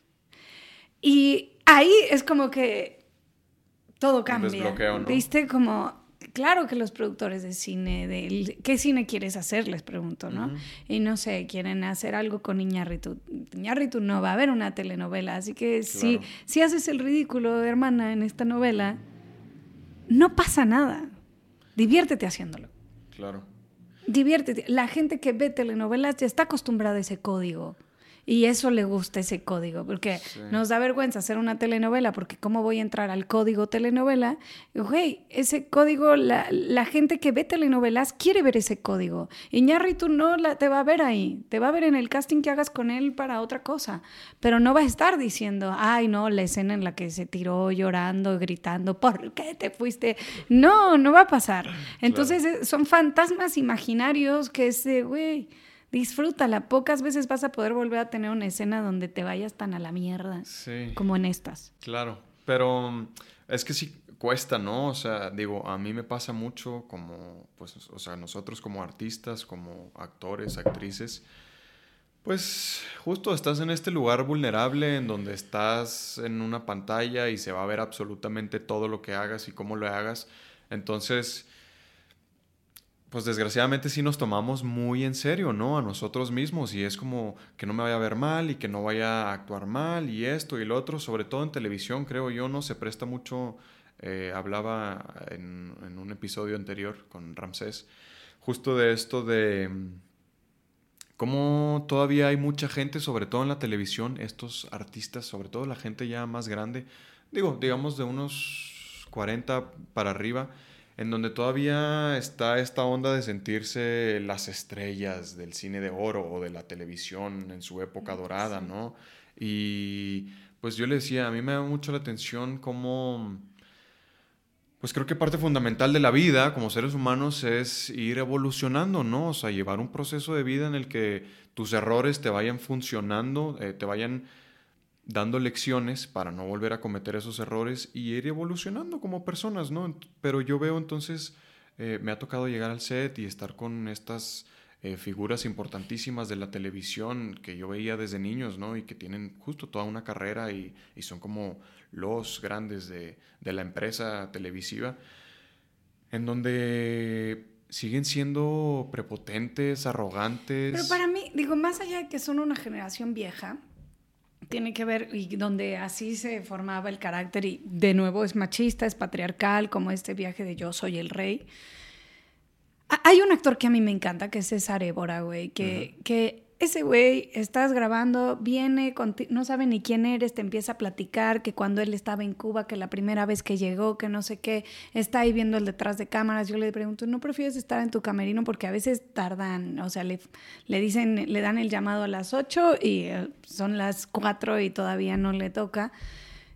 Speaker 2: Y ahí es como que todo cambia. ¿Viste? Como claro que los productores de cine, de, ¿qué cine quieres hacer? Les pregunto, ¿no? Y no sé, quieren hacer algo con Iñárritu. Iñárritu no va a ver una telenovela, así que si, si haces el ridículo, hermana, en esta novela, no pasa nada. Diviértete haciéndolo.
Speaker 1: Claro.
Speaker 2: Diviértete. La gente que ve telenovelas ya está acostumbrada a ese código. Y eso le gusta ese código, porque nos da vergüenza hacer una telenovela, porque ¿cómo voy a entrar al código telenovela? hey, ese código, la, la, gente que ve telenovelas quiere ver ese código. Y tú no la, te va a ver ahí, te va a ver en el casting que hagas con él para otra cosa, pero no va a estar diciendo, ay, no, la escena en la que se tiró llorando, gritando, ¿por qué te fuiste? No, no va a pasar. Entonces eh, son fantasmas imaginarios que es güey disfrútala. Pocas veces vas a poder volver a tener una escena donde te vayas tan a la mierda como en estas.
Speaker 1: Claro, pero mm, es que sí cuesta, ¿no? O sea, digo, a mí me pasa mucho como, pues, o sea, nosotros como artistas, como actores, actrices, pues justo estás en este lugar vulnerable en donde estás en una pantalla y se va a ver absolutamente todo lo que hagas y cómo lo hagas. Entonces, pues desgraciadamente sí nos tomamos muy en serio, ¿no? A nosotros mismos y es como que no me vaya a ver mal y que no vaya a actuar mal y esto y lo otro, sobre todo en televisión, creo yo, ¿no? Se presta mucho, eh, hablaba en, en, un episodio anterior con Ramsés, justo de esto de mm, cómo todavía hay mucha gente, sobre todo en la televisión, estos artistas, sobre todo la gente ya más grande, digo, digamos de unos 40 para arriba, en donde todavía está esta onda de sentirse las estrellas del cine de oro o de la televisión en su época dorada, ¿no? Y pues yo le decía, a mí me da mucho la atención cómo, pues creo que parte fundamental de la vida como seres humanos es ir evolucionando, ¿no? O sea, llevar un proceso de vida en el que tus errores te vayan funcionando, eh, te vayan dando lecciones para no volver a cometer esos errores y ir evolucionando como personas, ¿no? Pero yo veo entonces, eh, me ha tocado llegar al set y estar con estas eh, figuras importantísimas de la televisión que yo veía desde niños, ¿no? Y que tienen justo toda una carrera y, son como los grandes de, de la empresa televisiva, en donde siguen siendo prepotentes, arrogantes.
Speaker 2: Pero para mí, digo, más allá de que son una generación vieja, tiene que ver, y donde así se formaba el carácter, y de nuevo es machista, es patriarcal, como este viaje de yo soy el rey. Hay un actor que a mí me encanta, que es César Évora, güey, que, que ese güey, estás grabando, viene, no sabe ni quién eres, te empieza a platicar que cuando él estaba en Cuba, que la primera vez que llegó, que no sé qué, está ahí viendo el detrás de cámaras. Yo le pregunto, ¿no prefieres estar en tu camerino? Porque a veces tardan, o sea, le, le dicen, le dan el llamado a las 8 y eh, son las 4 y todavía no le toca.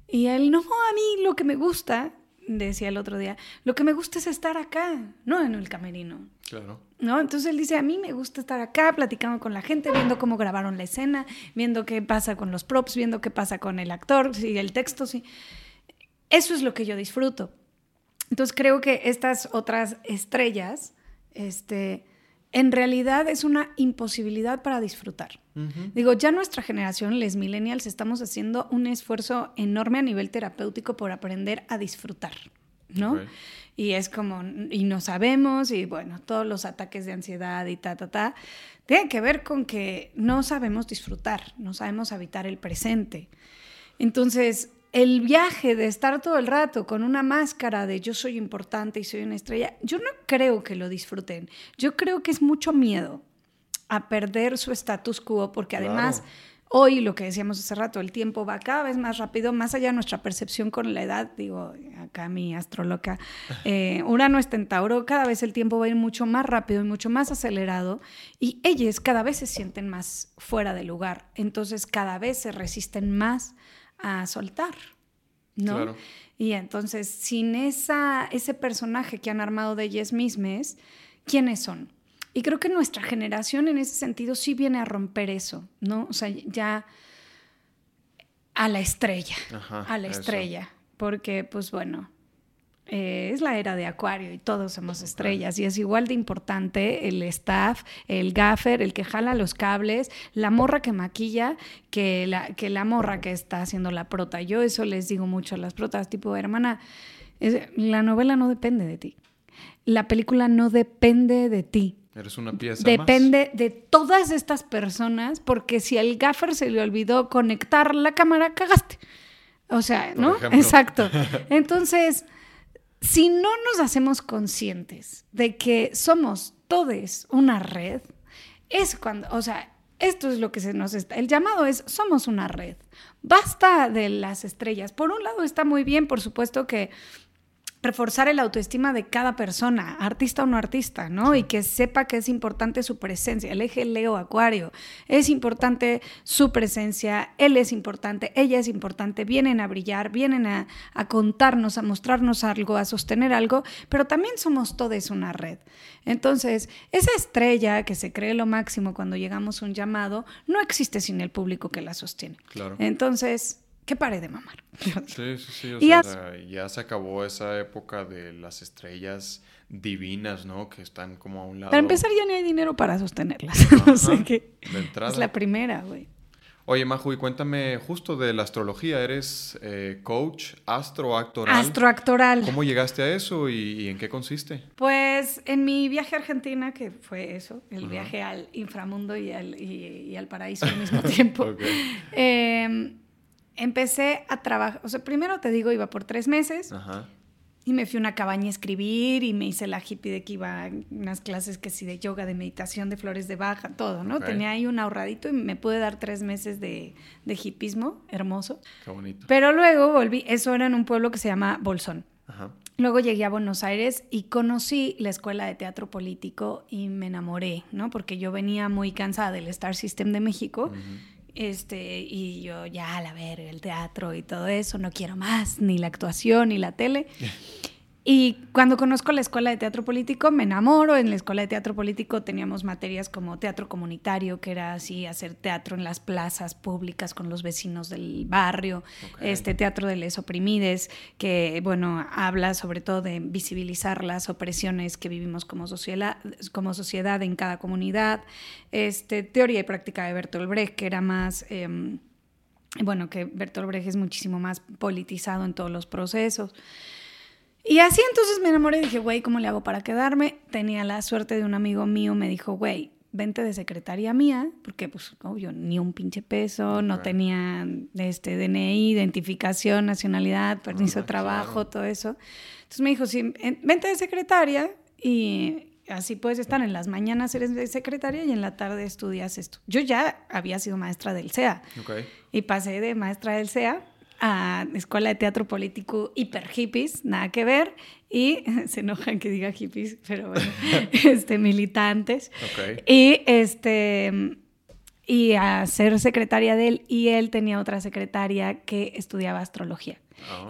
Speaker 2: Y él, no, a mí lo que me gusta decía el otro día, lo que me gusta es estar acá, no en el camerino.
Speaker 1: Claro.
Speaker 2: ¿No? Entonces él dice, a mí me gusta estar acá platicando con la gente, viendo cómo grabaron la escena, viendo qué pasa con los props, viendo qué pasa con el actor, si el texto, sí. Eso es lo que yo disfruto. Entonces creo que estas otras estrellas, este, en realidad es una imposibilidad para disfrutar. Digo, ya nuestra generación, les millennials, estamos haciendo un esfuerzo enorme a nivel terapéutico por aprender a disfrutar, ¿no? Y es como, y no sabemos, y bueno, todos los ataques de ansiedad y ta, ta, ta, tienen que ver con que no sabemos disfrutar, no sabemos habitar el presente. Entonces, el viaje de estar todo el rato con una máscara de yo soy importante y soy una estrella, yo no creo que lo disfruten. Yo creo que es mucho miedo a perder su status quo, porque además hoy lo que decíamos hace rato, el tiempo va cada vez más rápido, más allá de nuestra percepción con la edad, digo, acá mi astroloca, eh, Urano está en Tauro, cada vez el tiempo va a ir mucho más rápido y mucho más acelerado, y ellos cada vez se sienten más fuera de lugar, entonces cada vez se resisten más a soltar, ¿no? Y entonces, sin esa, ese personaje que han armado de ellas mismas, ¿quiénes son? Y creo que nuestra generación en ese sentido sí viene a romper eso, ¿no? O sea, ya a la estrella, a la estrella, porque pues bueno, eh, es la era de Acuario y todos somos estrellas y es igual de importante el staff, el gaffer, el que jala los cables, la morra que maquilla que la, que la morra que está haciendo la prota. Yo eso les digo mucho a las protas, tipo, hermana, la novela no depende de ti, la película no depende de ti
Speaker 1: Eres una pieza
Speaker 2: Depende de todas estas personas, porque si al gaffer se le olvidó conectar la cámara, cagaste. O sea, ¿no? Exacto. Entonces, si no nos hacemos conscientes de que somos todos una red, es cuando, o sea, esto es lo que se nos está. El llamado es, somos una red. Basta de las estrellas. Por un lado está muy bien, por supuesto que reforzar el autoestima de cada persona, artista o no artista, ¿no? Y que sepa que es importante su presencia. El eje Leo Acuario, es importante su presencia, él es importante, ella es importante, vienen a brillar, vienen a, contarnos, a mostrarnos algo, a sostener algo, pero también somos todos una red. Entonces, esa estrella que se cree lo máximo cuando llegamos a un llamado, no existe sin el público que la sostiene. Claro. Entonces, que pare de mamar.
Speaker 1: Sí, sí, sí. O sea, ya se acabó esa época de las estrellas divinas, ¿no? Que están como a un lado.
Speaker 2: Para empezar, ya no hay dinero para sostenerlas. no sé qué. Es la primera, güey.
Speaker 1: Oye, Maju, y cuéntame justo de la astrología. ¿Eres eh, coach astroactoral?
Speaker 2: Astroactoral.
Speaker 1: ¿Cómo llegaste a eso y, en qué consiste?
Speaker 2: Pues en mi viaje a Argentina, que fue eso, el viaje al inframundo y al, y, al paraíso al mismo tiempo. okay. eh, empecé a trabajar, o sea, primero te digo, iba por tres meses. Y me fui a una cabaña a escribir y me hice la hippie de que iba a unas clases que sí de yoga, de meditación, de flores de baja, todo, ¿no? Tenía ahí un ahorradito y me pude dar tres meses de, de hipismo, hermoso.
Speaker 1: Qué bonito.
Speaker 2: Pero luego volví, eso era en un pueblo que se llama Bolsón. Luego llegué a Buenos Aires y conocí la escuela de teatro político y me enamoré, ¿no? Porque yo venía muy cansada del Star System de México. Este, y yo ya, a la el teatro y todo eso, no quiero más, ni la actuación, ni la tele. Y cuando conozco la escuela de teatro político, me enamoro. En la escuela de teatro político teníamos materias como teatro comunitario, que era así, hacer teatro en las plazas públicas con los vecinos del barrio. Este teatro de les oprimides, que, bueno, habla sobre todo de visibilizar las opresiones que vivimos como sociedad, como sociedad en cada comunidad. Este, teoría y práctica de Bertolt Brecht, que era más... Em, bueno, que Bertolt Brecht es muchísimo más politizado en todos los procesos. Y así entonces me enamoré y dije, güey, ¿cómo le hago para quedarme? Tenía la suerte de un amigo mío, me dijo, güey, vente de secretaria mía, porque pues obvio, ni un pinche peso, no tenía este DNI, identificación, nacionalidad, permiso de trabajo, todo eso. Entonces me dijo, sí, vente de secretaria y así puedes estar en las mañanas eres de secretaria y en la tarde estudias esto. Yo ya había sido maestra del CEA y pasé de maestra del CEA a Escuela de Teatro Político hiper hippies, nada que ver, y se enojan que diga hippies, pero bueno, este, militantes. Y este y a ser secretaria de él, y él tenía otra secretaria que estudiaba astrología.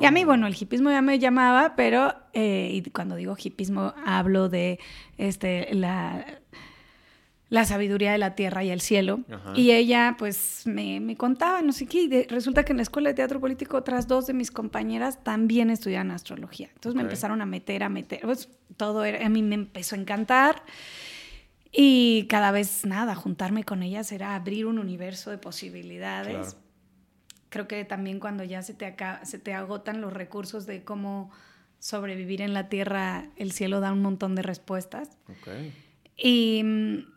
Speaker 2: Y a mí, bueno, el hipismo ya me llamaba, pero eh, y cuando digo hipismo hablo de este, la, la sabiduría de la tierra y el cielo. Y ella, pues, me, contaba, no sé qué, y resulta que en la Escuela de Teatro Político otras dos de mis compañeras también estudian astrología. Entonces me empezaron a meter, a meter, pues, todo era, a mí me empezó a encantar. Y cada vez, nada, juntarme con ellas era abrir un universo de posibilidades. Creo que también cuando ya se te, se te agotan los recursos de cómo sobrevivir en la tierra, el cielo da un montón de respuestas. Y mm,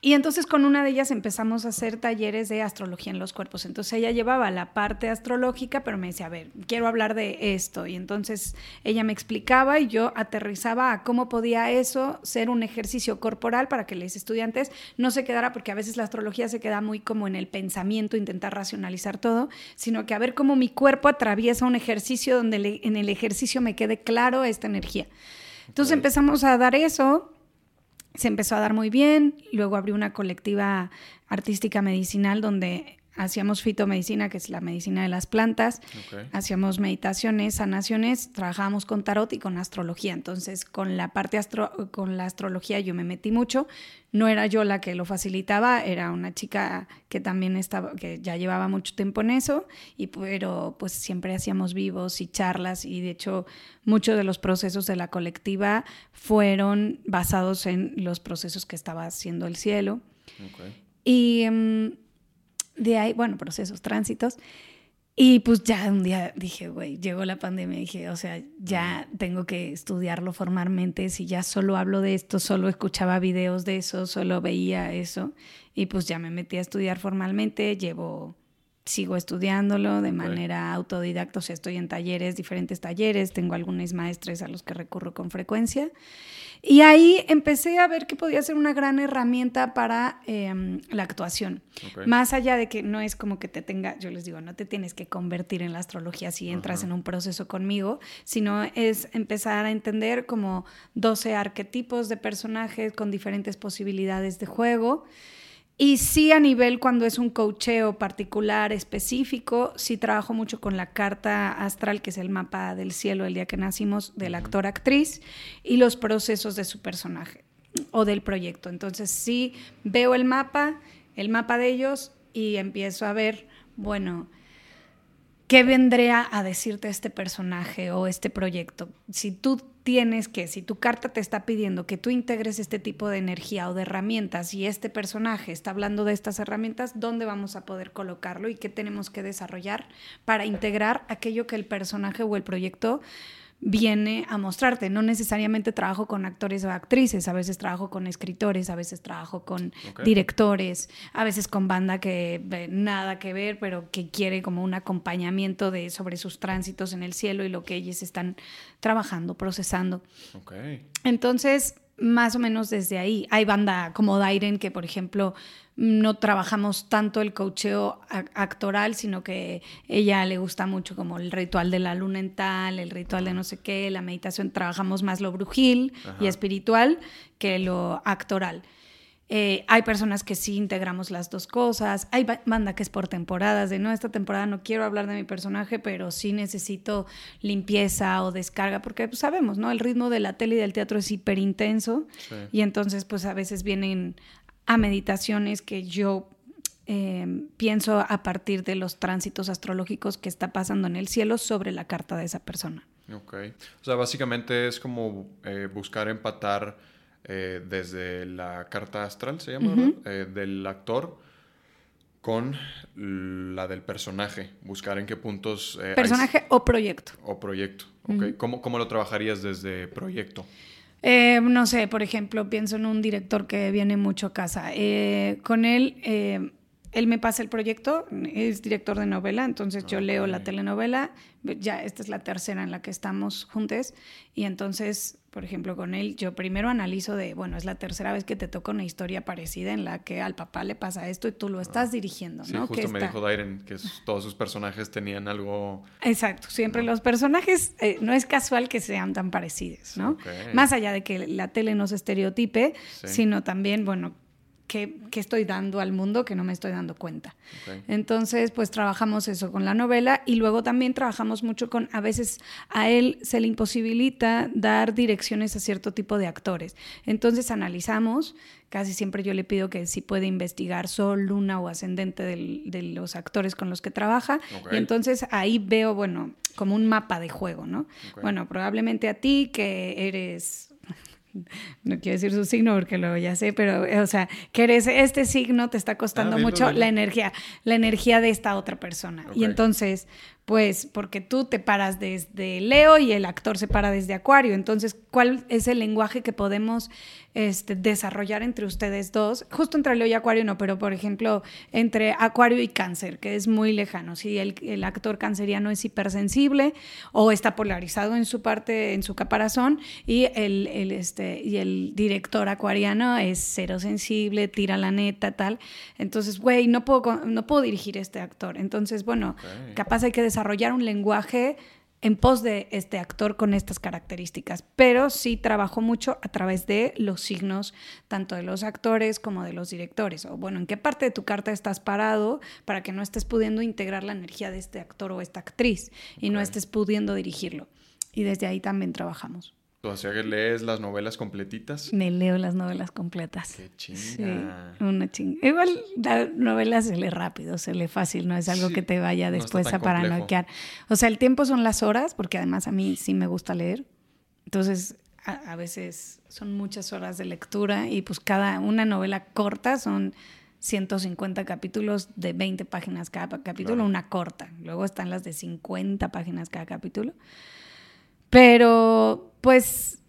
Speaker 2: y entonces con una de ellas empezamos a hacer talleres de astrología en los cuerpos. Entonces ella llevaba la parte astrológica, pero me decía, a ver, quiero hablar de esto. Y entonces ella me explicaba y yo aterrizaba a cómo podía eso ser un ejercicio corporal para que los estudiantes no se quedara, porque a veces la astrología se queda muy como en el pensamiento, intentar racionalizar todo, sino que a ver cómo mi cuerpo atraviesa un ejercicio donde en el ejercicio me quede claro esta energía. Entonces empezamos a dar eso se empezó a dar muy bien, luego abrí una colectiva artística medicinal donde hacíamos fitomedicina, que es la medicina de las plantas, hacíamos meditaciones, sanaciones, trabajábamos con tarot y con astrología. Entonces, con la parte astro con la astrología yo me metí mucho. No era yo la que lo facilitaba, era una chica que también estaba, que ya llevaba mucho tiempo en eso, y pero pues siempre hacíamos vivos y charlas, y de hecho muchos de los procesos de la colectiva fueron basados en los procesos que estaba haciendo el cielo. Y mm, de ahí, bueno, procesos, tránsitos. Y pues ya un día dije, güey, llegó la pandemia, dije, o sea, ya tengo que estudiarlo formalmente, si ya solo hablo de esto, solo escuchaba videos de eso, solo veía eso, y pues ya me metí a estudiar formalmente, llevo, sigo estudiándolo de manera autodidacta, o sea, estoy en talleres, diferentes talleres, tengo algunos maestres a los que recurro con frecuencia, y ahí empecé a ver que podía ser una gran herramienta para em, la actuación. Más allá de que no es como que te tenga, yo les digo, no te tienes que convertir en la astrología si entras en un proceso conmigo, sino es empezar a entender como 12 arquetipos de personajes con diferentes posibilidades de juego. Y sí a nivel cuando es un cocheo particular, específico, sí trabajo mucho con la carta astral, que es el mapa del cielo el día que nacimos del actor-actriz, y los procesos de su personaje o del proyecto. Entonces sí veo el mapa, el mapa de ellos, y empiezo a ver, bueno, ¿qué vendría a decirte este personaje o este proyecto? Si tú tienes que, si tu carta te está pidiendo que tú integres este tipo de energía o de herramientas y este personaje está hablando de estas herramientas, ¿dónde vamos a poder colocarlo y qué tenemos que desarrollar para integrar aquello que el personaje o el proyecto viene a mostrarte. No necesariamente trabajo con actores o actrices, a veces trabajo con escritores, a veces trabajo con directores, a veces con banda que nada que ver, pero que quiere como un acompañamiento de sobre sus tránsitos en el cielo y lo que ellos están trabajando, procesando. Entonces, más o menos desde ahí. Hay banda como Dairen que, por ejemplo, no trabajamos tanto el cocheo actoral, sino que ella le gusta mucho como el ritual de la luna en tal, el ritual de no sé qué, la meditación, trabajamos más lo brujil y espiritual que lo actoral. Eh, hay personas que sí integramos las dos cosas. Hay banda que es por temporadas, de no, esta temporada no quiero hablar de mi personaje, pero sí necesito limpieza o descarga, porque pues, sabemos, ¿no? El ritmo de la tele y del teatro es hiper intenso y entonces pues a veces vienen a meditaciones que yo em, pienso a partir de los tránsitos astrológicos que está pasando en el cielo sobre la carta de esa persona.
Speaker 1: Ok. O sea, básicamente es como eh, buscar empatar eh, desde la carta astral, se llama, eh, del actor con la del personaje. Buscar en qué puntos...
Speaker 2: personaje o proyecto.
Speaker 1: O proyecto. Ok. ¿Cómo, ¿Cómo lo trabajarías desde proyecto?
Speaker 2: Eh, no sé, por ejemplo, pienso en un director que viene mucho a casa. Eh, con él, eh, él me pasa el proyecto, es director de novela, entonces yo leo la telenovela, ya esta es la tercera en la que estamos juntos, y entonces, por ejemplo, con él, yo primero analizo de, bueno, es la tercera vez que te toca una historia parecida en la que al papá le pasa esto y tú lo estás dirigiendo,
Speaker 1: ¿no? Sí, justo me dijo Dairen que todos sus personajes tenían algo...
Speaker 2: Exacto, siempre los personajes, eh, no es casual que sean tan parecidos, ¿no? Más allá de que la tele no se estereotipe, sino también, bueno, qué, estoy dando al mundo que no me estoy dando cuenta. Entonces, pues trabajamos eso con la novela y luego también trabajamos mucho con, a veces a él se le imposibilita dar direcciones a cierto tipo de actores. Entonces analizamos, casi siempre yo le pido que si puede investigar sol, luna o ascendente de los actores con los que trabaja. Y entonces ahí veo, bueno, como un mapa de juego, ¿no? Bueno, probablemente a ti que eres no quiero decir su signo porque lo ya sé, pero, o sea, que eres, este signo te está costando ah, mucho la energía, la energía de esta otra persona. Y entonces, Pues porque tú te paras desde Leo y el actor se para desde Acuario. Entonces, ¿cuál es el lenguaje que podemos este, desarrollar entre ustedes dos? Justo entre Leo y Acuario no, pero por ejemplo, entre Acuario y Cáncer, que es muy lejano. Si el, actor canceriano es hipersensible o está polarizado en su parte, en su caparazón, y el, este, y el director acuariano es cero sensible, tira la neta, tal. Entonces, güey, no puedo, no puedo dirigir este actor. Entonces, bueno, capaz hay que desarrollar un lenguaje en pos de este actor con estas características, pero sí trabajo mucho a través de los signos, tanto de los actores como de los directores, o bueno, en qué parte de tu carta estás parado para que no estés pudiendo integrar la energía de este actor o esta actriz y no estés pudiendo dirigirlo. Y desde ahí también trabajamos.
Speaker 1: O sea que lees las novelas completitas.
Speaker 2: Me leo las novelas completas.
Speaker 1: Qué chinga.
Speaker 2: una chinga. Igual la novela se lee rápido, se lee fácil, no es algo que te vaya después a paranoquear. O sea, el tiempo son las horas, porque además a mí sí me gusta leer. Entonces, a, veces son muchas horas de lectura y pues cada una novela corta son 150 capítulos de 20 páginas cada capítulo, una corta. Luego están las de 50 páginas cada capítulo. Pero, pues,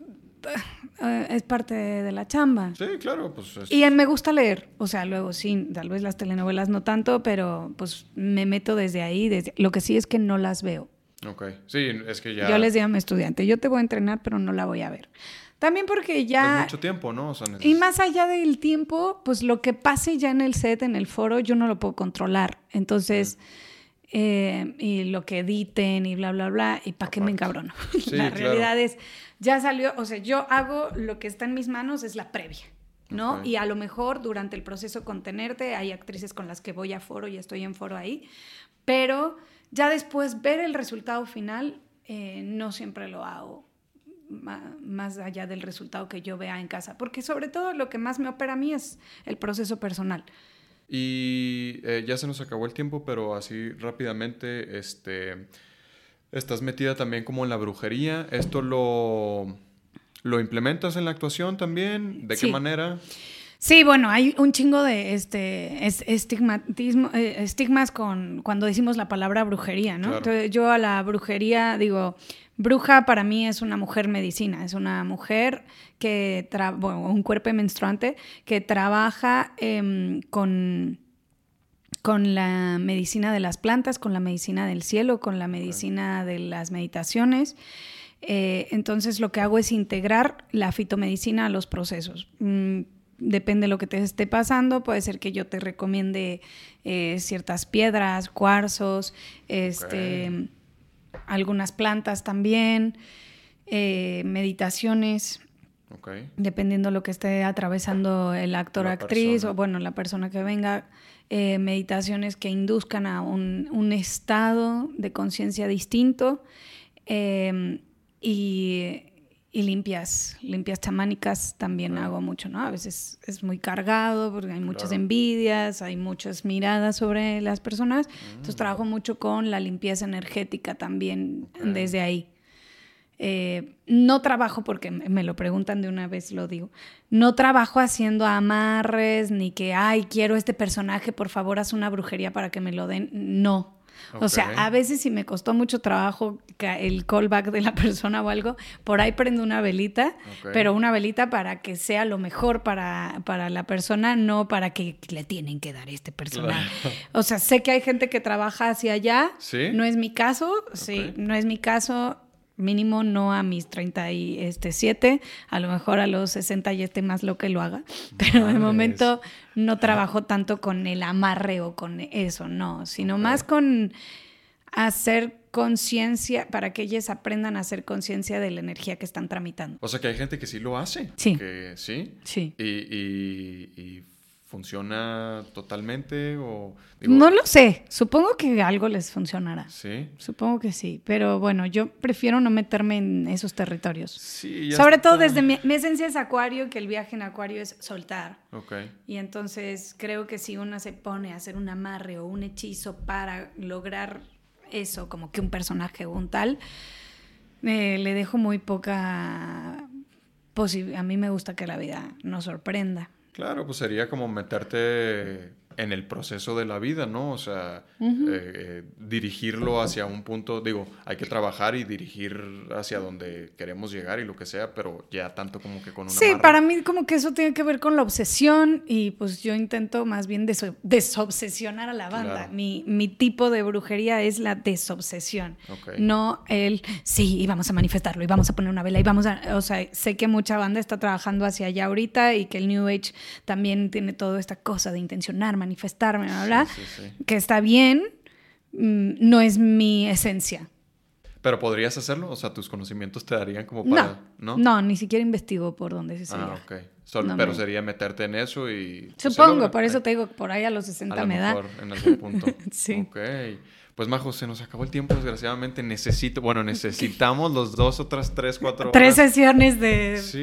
Speaker 2: eh, es parte de la chamba.
Speaker 1: Sí, claro, pues
Speaker 2: Y me gusta leer, o sea, luego sí, tal vez las telenovelas no tanto, pero pues me meto desde ahí, desde... lo que sí es que no las veo.
Speaker 1: Ok, sí, es que ya...
Speaker 2: Yo les digo a mi estudiante, yo te voy a entrenar, pero no la voy a ver. También porque ya...
Speaker 1: Es mucho tiempo, ¿no?
Speaker 2: Y más allá del tiempo, pues lo que pase ya en el set, en el foro, yo no lo puedo controlar. Entonces... Eh, y lo que editen y bla, bla, bla, y para qué me encabrono. la realidad es, ya salió, o sea, yo hago lo que está en mis manos, es la previa. ¿no? Y a lo mejor durante el proceso contenerte, hay actrices con las que voy a foro y estoy en foro ahí, pero ya después ver el resultado final, eh, no siempre lo hago más allá del resultado que yo vea en casa, porque sobre todo lo que más me opera a mí es el proceso personal.
Speaker 1: Y eh, ya se nos acabó el tiempo, pero así rápidamente, este, estás metida también como en la brujería. ¿Esto lo, lo implementas en la actuación también? ¿De qué manera?
Speaker 2: Sí, bueno, hay un chingo de este estigmatismo, eh, estigmas con cuando decimos la palabra brujería, ¿no? Entonces, yo a la brujería digo, bruja para mí es una mujer medicina, es una mujer que, bueno, un cuerpo menstruante que trabaja em, con, con la medicina de las plantas, con la medicina del cielo, con la medicina de las meditaciones. Eh, entonces lo que hago es integrar la fitomedicina a los procesos. Mm, depende de lo que te esté pasando, puede ser que yo te recomiende eh, ciertas piedras, cuarzos, este, algunas plantas también, eh, meditaciones. Dependiendo de lo que esté atravesando el actor o actriz o bueno, la persona que venga, eh, meditaciones que induzcan a un, estado de conciencia distinto y y limpias, limpias chamánicas también hago mucho, ¿no? A veces es muy cargado porque hay muchas envidias, hay muchas miradas sobre las personas. Entonces mm. trabajo mucho con la limpieza energética también desde ahí. Eh, no trabajo, porque me lo preguntan de una vez, lo digo, no trabajo haciendo amarres ni que, ay, quiero este personaje, por favor, haz una brujería para que me lo den. No, o sea, a veces si me costó mucho trabajo el callback de la persona o algo, por ahí prendo una velita, pero una velita para que sea lo mejor para, para la persona, no para que le tienen que dar este personaje. O sea, sé que hay gente que trabaja hacia allá, no es mi caso, sí, no es mi caso mínimo no a mis 37, a lo mejor a los 60 y esté más lo que lo haga, pero de momento no trabajo tanto con el amarre o con eso, no, sino más con hacer conciencia, para que ellas aprendan a hacer conciencia de la energía que están tramitando.
Speaker 1: O sea que hay gente que sí lo hace.
Speaker 2: Sí.
Speaker 1: sí.
Speaker 2: Sí.
Speaker 1: y ¿Funciona totalmente o...?
Speaker 2: no lo sé. Supongo que algo les funcionará.
Speaker 1: Sí.
Speaker 2: Supongo que sí. Pero bueno, yo prefiero no meterme en esos territorios.
Speaker 1: Sí,
Speaker 2: Sobre todo desde mi, esencia es acuario, que el viaje en acuario es soltar.
Speaker 1: Ok.
Speaker 2: Y entonces creo que si uno se pone a hacer un amarre o un hechizo para lograr eso, como que un personaje o un tal, eh, le dejo muy poca... A mí me gusta que la vida nos sorprenda.
Speaker 1: Claro, pues sería como meterte en el proceso de la vida, ¿no? O sea, eh, eh, dirigirlo hacia un punto, digo, hay que trabajar y dirigir hacia donde queremos llegar y lo que sea, pero ya tanto como que con una...
Speaker 2: Sí, para mí como que eso tiene que ver con la obsesión y pues yo intento más bien desobsesionar a la banda. Mi, mi, tipo de brujería es la desobsesión, no el, sí, y vamos a manifestarlo, y vamos a poner una vela, y vamos a, o sea, sé que mucha banda está trabajando hacia allá ahorita y que el New Age también tiene toda esta cosa de intencionar, manifestar, bla, que está bien, mm, no es mi esencia.
Speaker 1: Pero podrías hacerlo, o sea, tus conocimientos te darían como para,
Speaker 2: ¿no? No, ni siquiera investigo por dónde se
Speaker 1: Ah, ok. Pero sería meterte en eso y...
Speaker 2: Pues, Supongo, por eso te digo, por ahí a los 60 me da.
Speaker 1: en algún punto. sí. Ok. Pues Majo, se nos acabó el tiempo, desgraciadamente. Necesito, bueno, necesitamos los dos, otras tres, cuatro
Speaker 2: Tres sesiones de
Speaker 1: sí,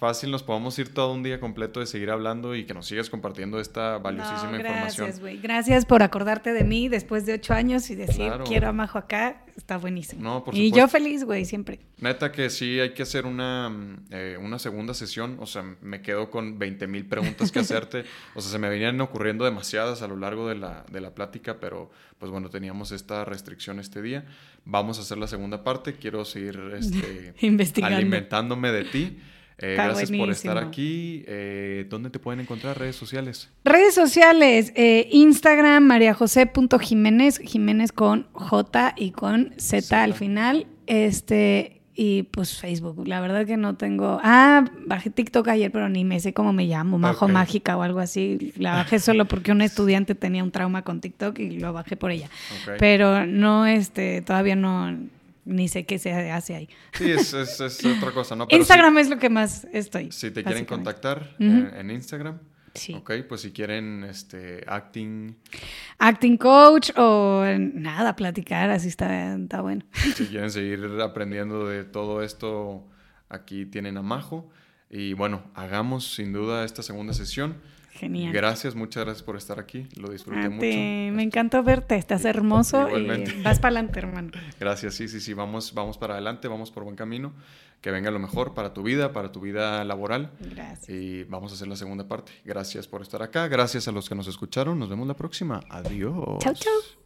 Speaker 1: Fácil, nos podemos ir todo un día completo de seguir hablando y que nos sigas compartiendo esta valiosísima
Speaker 2: no,
Speaker 1: información.
Speaker 2: Gracias, güey. Gracias por acordarte de mí después de ocho años y decir, quiero a Majo acá. Está buenísimo. No, por y yo feliz, güey, siempre.
Speaker 1: Neta que sí, hay que hacer una, eh, una segunda sesión. O sea, me quedo con 20 mil preguntas que hacerte. o sea, se me venían ocurriendo demasiadas a lo largo de la, de la plática, pero pues bueno, teníamos esta restricción este día. Vamos a hacer la segunda parte. Quiero seguir este, alimentándome de ti. Eh, gracias por estar aquí. Eh, ¿Dónde te pueden encontrar? Redes sociales.
Speaker 2: Redes sociales, eh, Instagram, mariajose.jiménez, Jiménez con J y con Z al final. Este, y pues Facebook, la verdad que no tengo. Ah, bajé TikTok ayer, pero ni me sé cómo me llamo, Majo Mágica o algo así. La bajé solo porque un estudiante tenía un trauma con TikTok y lo bajé por ella. Pero no, este, todavía no, ni sé qué se hace ahí.
Speaker 1: Sí, es, es, otra cosa, ¿no?
Speaker 2: Instagram es lo que más estoy.
Speaker 1: Si te quieren contactar en Instagram. Sí. Ok, pues si quieren este, acting.
Speaker 2: Acting coach o nada, platicar, así está, está bueno.
Speaker 1: Si quieren seguir aprendiendo de todo esto, aquí tienen a Majo. Y bueno, hagamos sin duda esta segunda sesión. Genial. Gracias, muchas gracias por estar aquí. Lo disfruté mucho.
Speaker 2: Me encantó verte, estás hermoso y vas para adelante, hermano.
Speaker 1: Gracias, sí, sí, sí, vamos, vamos para adelante, vamos por buen camino que venga lo mejor para tu vida, para tu vida laboral. Gracias. Y vamos a hacer la segunda parte. Gracias por estar acá. Gracias a los que nos escucharon. Nos vemos la próxima. Adiós.
Speaker 2: Chao, chao.